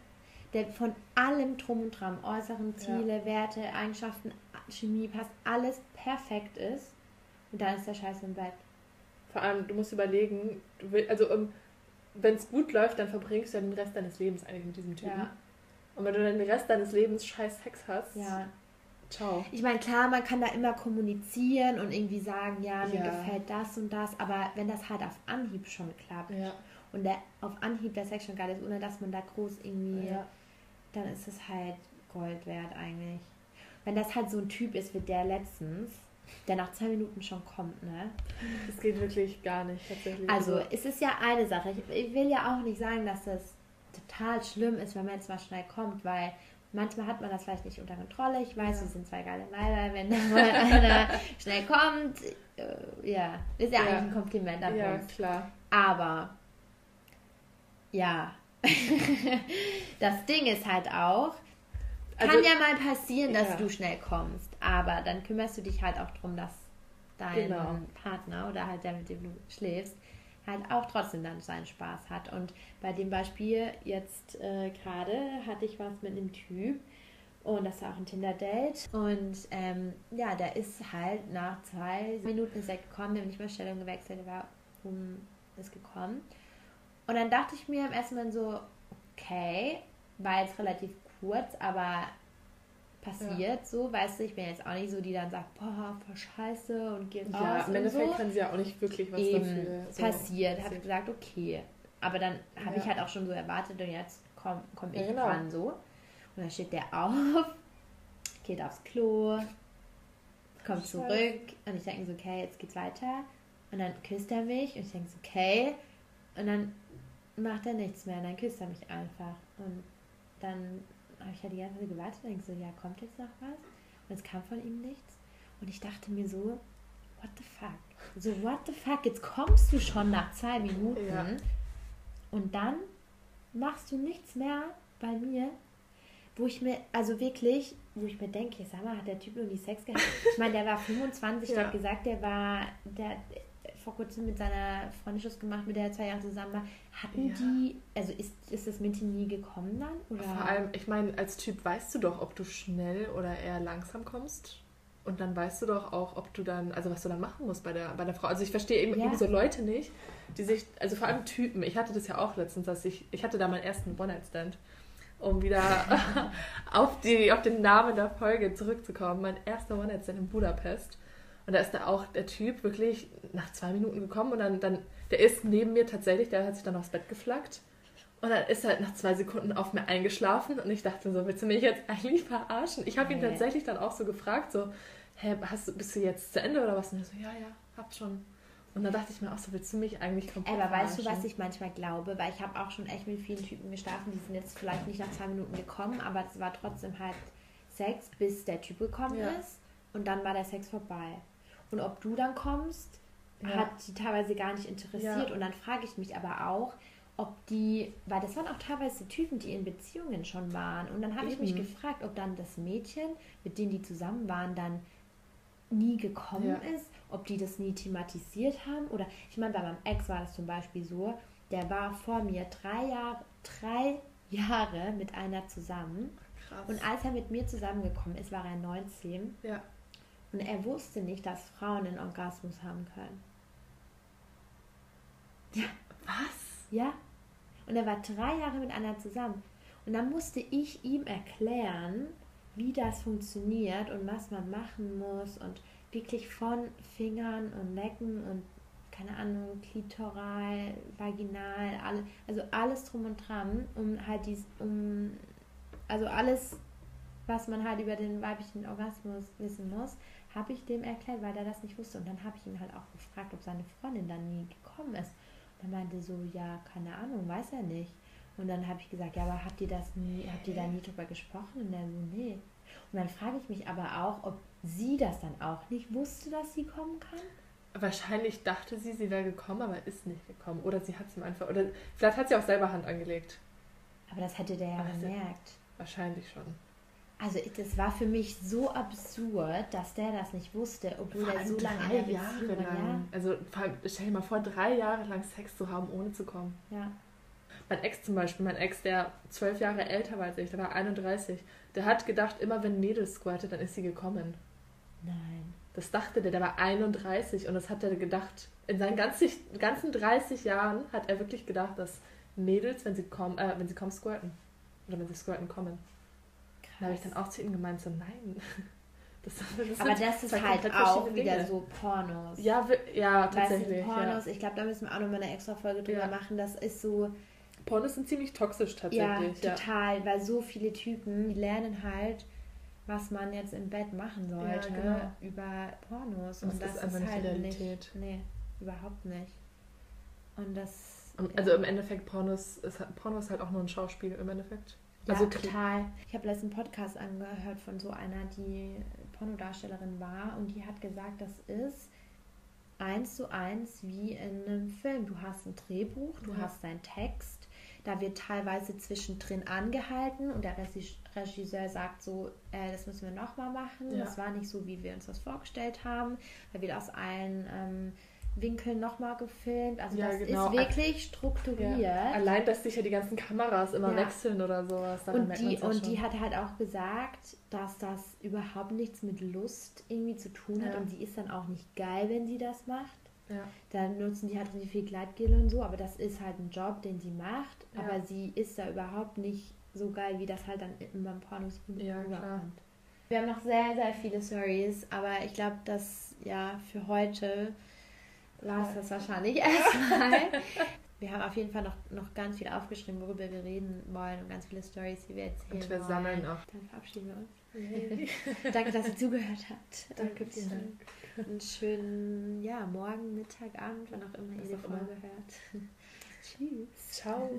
der von allem drum und dran, äußeren Ziele, ja. Werte, Eigenschaften, Chemie, passt, alles perfekt ist und dann ist der Scheiß im Bett. Vor allem, du musst überlegen, du willst, also um, wenn es gut läuft, dann verbringst du ja den Rest deines Lebens eigentlich mit diesem Typen. Ja. Und wenn du dann den Rest deines Lebens scheiß Sex hast, ja. ciao. Ich meine, klar, man kann da immer kommunizieren und irgendwie sagen, ja, mir gefällt das und das, aber wenn das halt auf Anhieb schon klappt und der auf Anhieb der Sex schon geil ist, ohne dass man da groß irgendwie, dann ist es halt Gold wert eigentlich. Wenn das halt so ein Typ ist wie der letztens, der nach zwei Minuten schon kommt, ne? Das geht wirklich gar nicht, tatsächlich. Also, es ist ja eine Sache. Ich, ich, will ja auch nicht sagen, dass das total schlimm ist, wenn man jetzt mal schnell kommt, weil manchmal hat man das vielleicht nicht unter Kontrolle. Ich weiß, ja. wir sind zwei geile Weiber, wenn da mal (laughs) einer schnell kommt. Äh, ja, ist ja, ja, eigentlich ein Kompliment an ja, uns. klar. Aber, ja. (laughs) das Ding ist halt auch, also, kann ja mal passieren, dass ja. du schnell kommst, aber dann kümmerst du dich halt auch darum, dass dein genau. Partner oder halt der, mit dem du schläfst, halt auch trotzdem dann seinen Spaß hat. Und bei dem Beispiel jetzt äh, gerade hatte ich was mit einem Typ und das war auch ein Tinder-Date. Und ähm, ja, der ist halt nach zwei Minuten ist er gekommen, der hat nicht mal Stellung gewechselt, der war um ist gekommen. Und dann dachte ich mir im ersten Mal so, okay, war jetzt relativ kurz, aber passiert ja. so, weißt du, ich bin jetzt auch nicht so, die dann sagt, boah, voll scheiße und geht ja, raus. im Endeffekt so. kann sie ja auch nicht wirklich was Eben, dafür. So passiert, habe ich gesagt, okay. Aber dann habe ja. ich halt auch schon so erwartet und jetzt komme komm ich ja, genau. dran so. Und dann steht der auf, geht aufs Klo, kommt Scheiße. zurück und ich denke so, okay, jetzt geht's weiter. Und dann küsst er mich und ich denke so, okay. Und dann macht er nichts mehr und dann küsst er mich einfach. Und dann habe ich ja die ganze Zeit gewartet und denke so, ja, kommt jetzt noch was? Und es kam von ihm nichts. Und ich dachte mir so, what the fuck? So, what the fuck? Jetzt kommst du schon nach zwei Minuten ja. und dann machst du nichts mehr bei mir, wo ich mir, also wirklich, wo ich mir denke, sag mal, hat der Typ irgendwie Sex gehabt? Ich meine, der war 25, ja. der hat gesagt, der war, der, vor kurzem mit seiner Freundin Schluss gemacht, mit der er zwei Jahre zusammen war. Hatten ja. die, also ist, ist das Mädchen nie gekommen dann? Oder? Vor allem, ich meine, als Typ weißt du doch, ob du schnell oder eher langsam kommst. Und dann weißt du doch auch, ob du dann, also was du dann machen musst bei der, bei der Frau. Also ich verstehe eben, ja. eben so Leute nicht, die sich, also vor allem Typen, ich hatte das ja auch letztens, dass ich, ich hatte da meinen ersten One-Night-Stand, um wieder (laughs) auf, die, auf den Namen der Folge zurückzukommen. Mein erster One-Night-Stand in Budapest. Und da ist da auch der Typ wirklich nach zwei Minuten gekommen und dann, dann, der ist neben mir tatsächlich, der hat sich dann aufs Bett geflackt. Und dann ist er halt nach zwei Sekunden auf mir eingeschlafen und ich dachte so, willst du mich jetzt eigentlich verarschen? Ich habe ihn tatsächlich dann auch so gefragt, so, hä, hast, bist du jetzt zu Ende oder was? Und er so, ja, ja, hab schon. Und dann dachte ich mir auch so, willst du mich eigentlich komplett Aber weißt du, was ich manchmal glaube? Weil ich habe auch schon echt mit vielen Typen geschlafen, die sind jetzt vielleicht nicht nach zwei Minuten gekommen, aber es war trotzdem halt Sex, bis der Typ gekommen ja. ist und dann war der Sex vorbei. Und ob du dann kommst, ja. hat die teilweise gar nicht interessiert. Ja. Und dann frage ich mich aber auch, ob die, weil das waren auch teilweise Typen, die in Beziehungen schon waren. Und dann habe ich mich gefragt, ob dann das Mädchen, mit dem die zusammen waren, dann nie gekommen ja. ist, ob die das nie thematisiert haben. Oder ich meine, bei meinem Ex war das zum Beispiel so, der war vor mir drei Jahre, drei Jahre mit einer zusammen. Krass. Und als er mit mir zusammengekommen ist, war er 19. Ja. Und er wusste nicht, dass Frauen einen Orgasmus haben können. Ja. Was? Ja. Und er war drei Jahre mit einer zusammen. Und dann musste ich ihm erklären, wie das funktioniert und was man machen muss und wirklich von Fingern und Necken und keine Ahnung, klitoral, vaginal, alle, also alles drum und dran, um halt dies, um, also alles, was man halt über den weiblichen Orgasmus wissen muss, habe ich dem erklärt, weil er das nicht wusste. Und dann habe ich ihn halt auch gefragt, ob seine Freundin dann nie gekommen ist. Und er meinte so, ja, keine Ahnung, weiß er nicht. Und dann habe ich gesagt, ja, aber habt ihr das nie, habt ihr da nie drüber gesprochen? Und er so, nee. Und dann frage ich mich aber auch, ob sie das dann auch nicht wusste, dass sie kommen kann. Wahrscheinlich dachte sie, sie wäre gekommen, aber ist nicht gekommen. Oder sie hat es ihm einfach. Oder vielleicht hat sie auch selber Hand angelegt. Aber das hätte der ja sie- gemerkt. Wahrscheinlich schon. Also das war für mich so absurd, dass der das nicht wusste, obwohl er so lange drei in der Jahre lang. Also vor allem, stell dir mal vor, drei Jahre lang Sex zu haben, ohne zu kommen. Ja, ja. Mein Ex zum Beispiel, mein Ex, der zwölf Jahre älter war als ich, der war 31, der hat gedacht, immer wenn ein Mädel squirtet, dann ist sie gekommen. Nein. Das dachte der, der war 31 und das hat er gedacht. In seinen ganzen, ganzen 30 Jahren hat er wirklich gedacht, dass Mädels, wenn sie kommen, äh, wenn sie kommen, squirten. Oder wenn sie squirten kommen. Da habe ich dann auch zu ihm gemeint, so nein. (laughs) Das, das Aber das ist halt auch wieder Dinge. so Pornos. Ja, ja, Weißt du, tatsächlich. Pornos, ja. ich glaube, da müssen wir auch nochmal eine extra Folge drüber Ja. machen. Das ist so, Pornos sind ziemlich toxisch ja, tatsächlich. Ja, total, weil so viele Typen, die lernen halt, was man jetzt im Bett machen sollte genau. über Pornos. Und Und das das ist einfach ist nicht halt Realität. nicht, nee, überhaupt nicht. Und das, ja. Also im Endeffekt, Pornos ist, Porno ist halt auch nur ein Schauspiel im Endeffekt. Ja, Also total. Ich habe letzten Podcast angehört von so einer, die Pornodarstellerin war und die hat gesagt, das ist eins zu eins wie in einem Film. Du hast ein Drehbuch, du Ja. hast deinen Text, da wird teilweise zwischendrin angehalten und der Regis- Regisseur sagt so, äh, das müssen wir nochmal machen. Ja. Das war nicht so, wie wir uns das vorgestellt haben. Da wird aus allen ähm, Winkeln nochmal gefilmt. Also Ja, das genau. ist wirklich strukturiert. Ja. Allein, dass sich ja die ganzen Kameras immer Ja. wechseln oder sowas. Und die, und die hat halt auch gesagt, dass das überhaupt nichts mit Lust irgendwie zu tun hat und sie ist dann auch nicht geil, wenn sie das macht. Ja. Dann nutzen die halt richtig viel Gleitgel und so, aber das ist halt ein Job, den sie macht. Aber sie ist da überhaupt nicht so geil, wie das halt dann in beim Pornos Ja, rüberkommt. Wir haben noch sehr, sehr viele Stories, aber ich glaube, dass ja für heute war es das wahrscheinlich erstmal. wir haben auf jeden Fall noch, noch ganz viel aufgeschrieben, worüber wir reden wollen und ganz viele Stories, die wir erzählen Und wir wollen. sammeln auch. Dann verabschieden wir uns. (laughs) Danke, dass ihr zugehört habt. Danke, vielen Dank. Einen schönen ja, Morgen, Mittag, Abend, wann auch immer ihr die. Folge hört. (laughs) Tschüss. Ciao.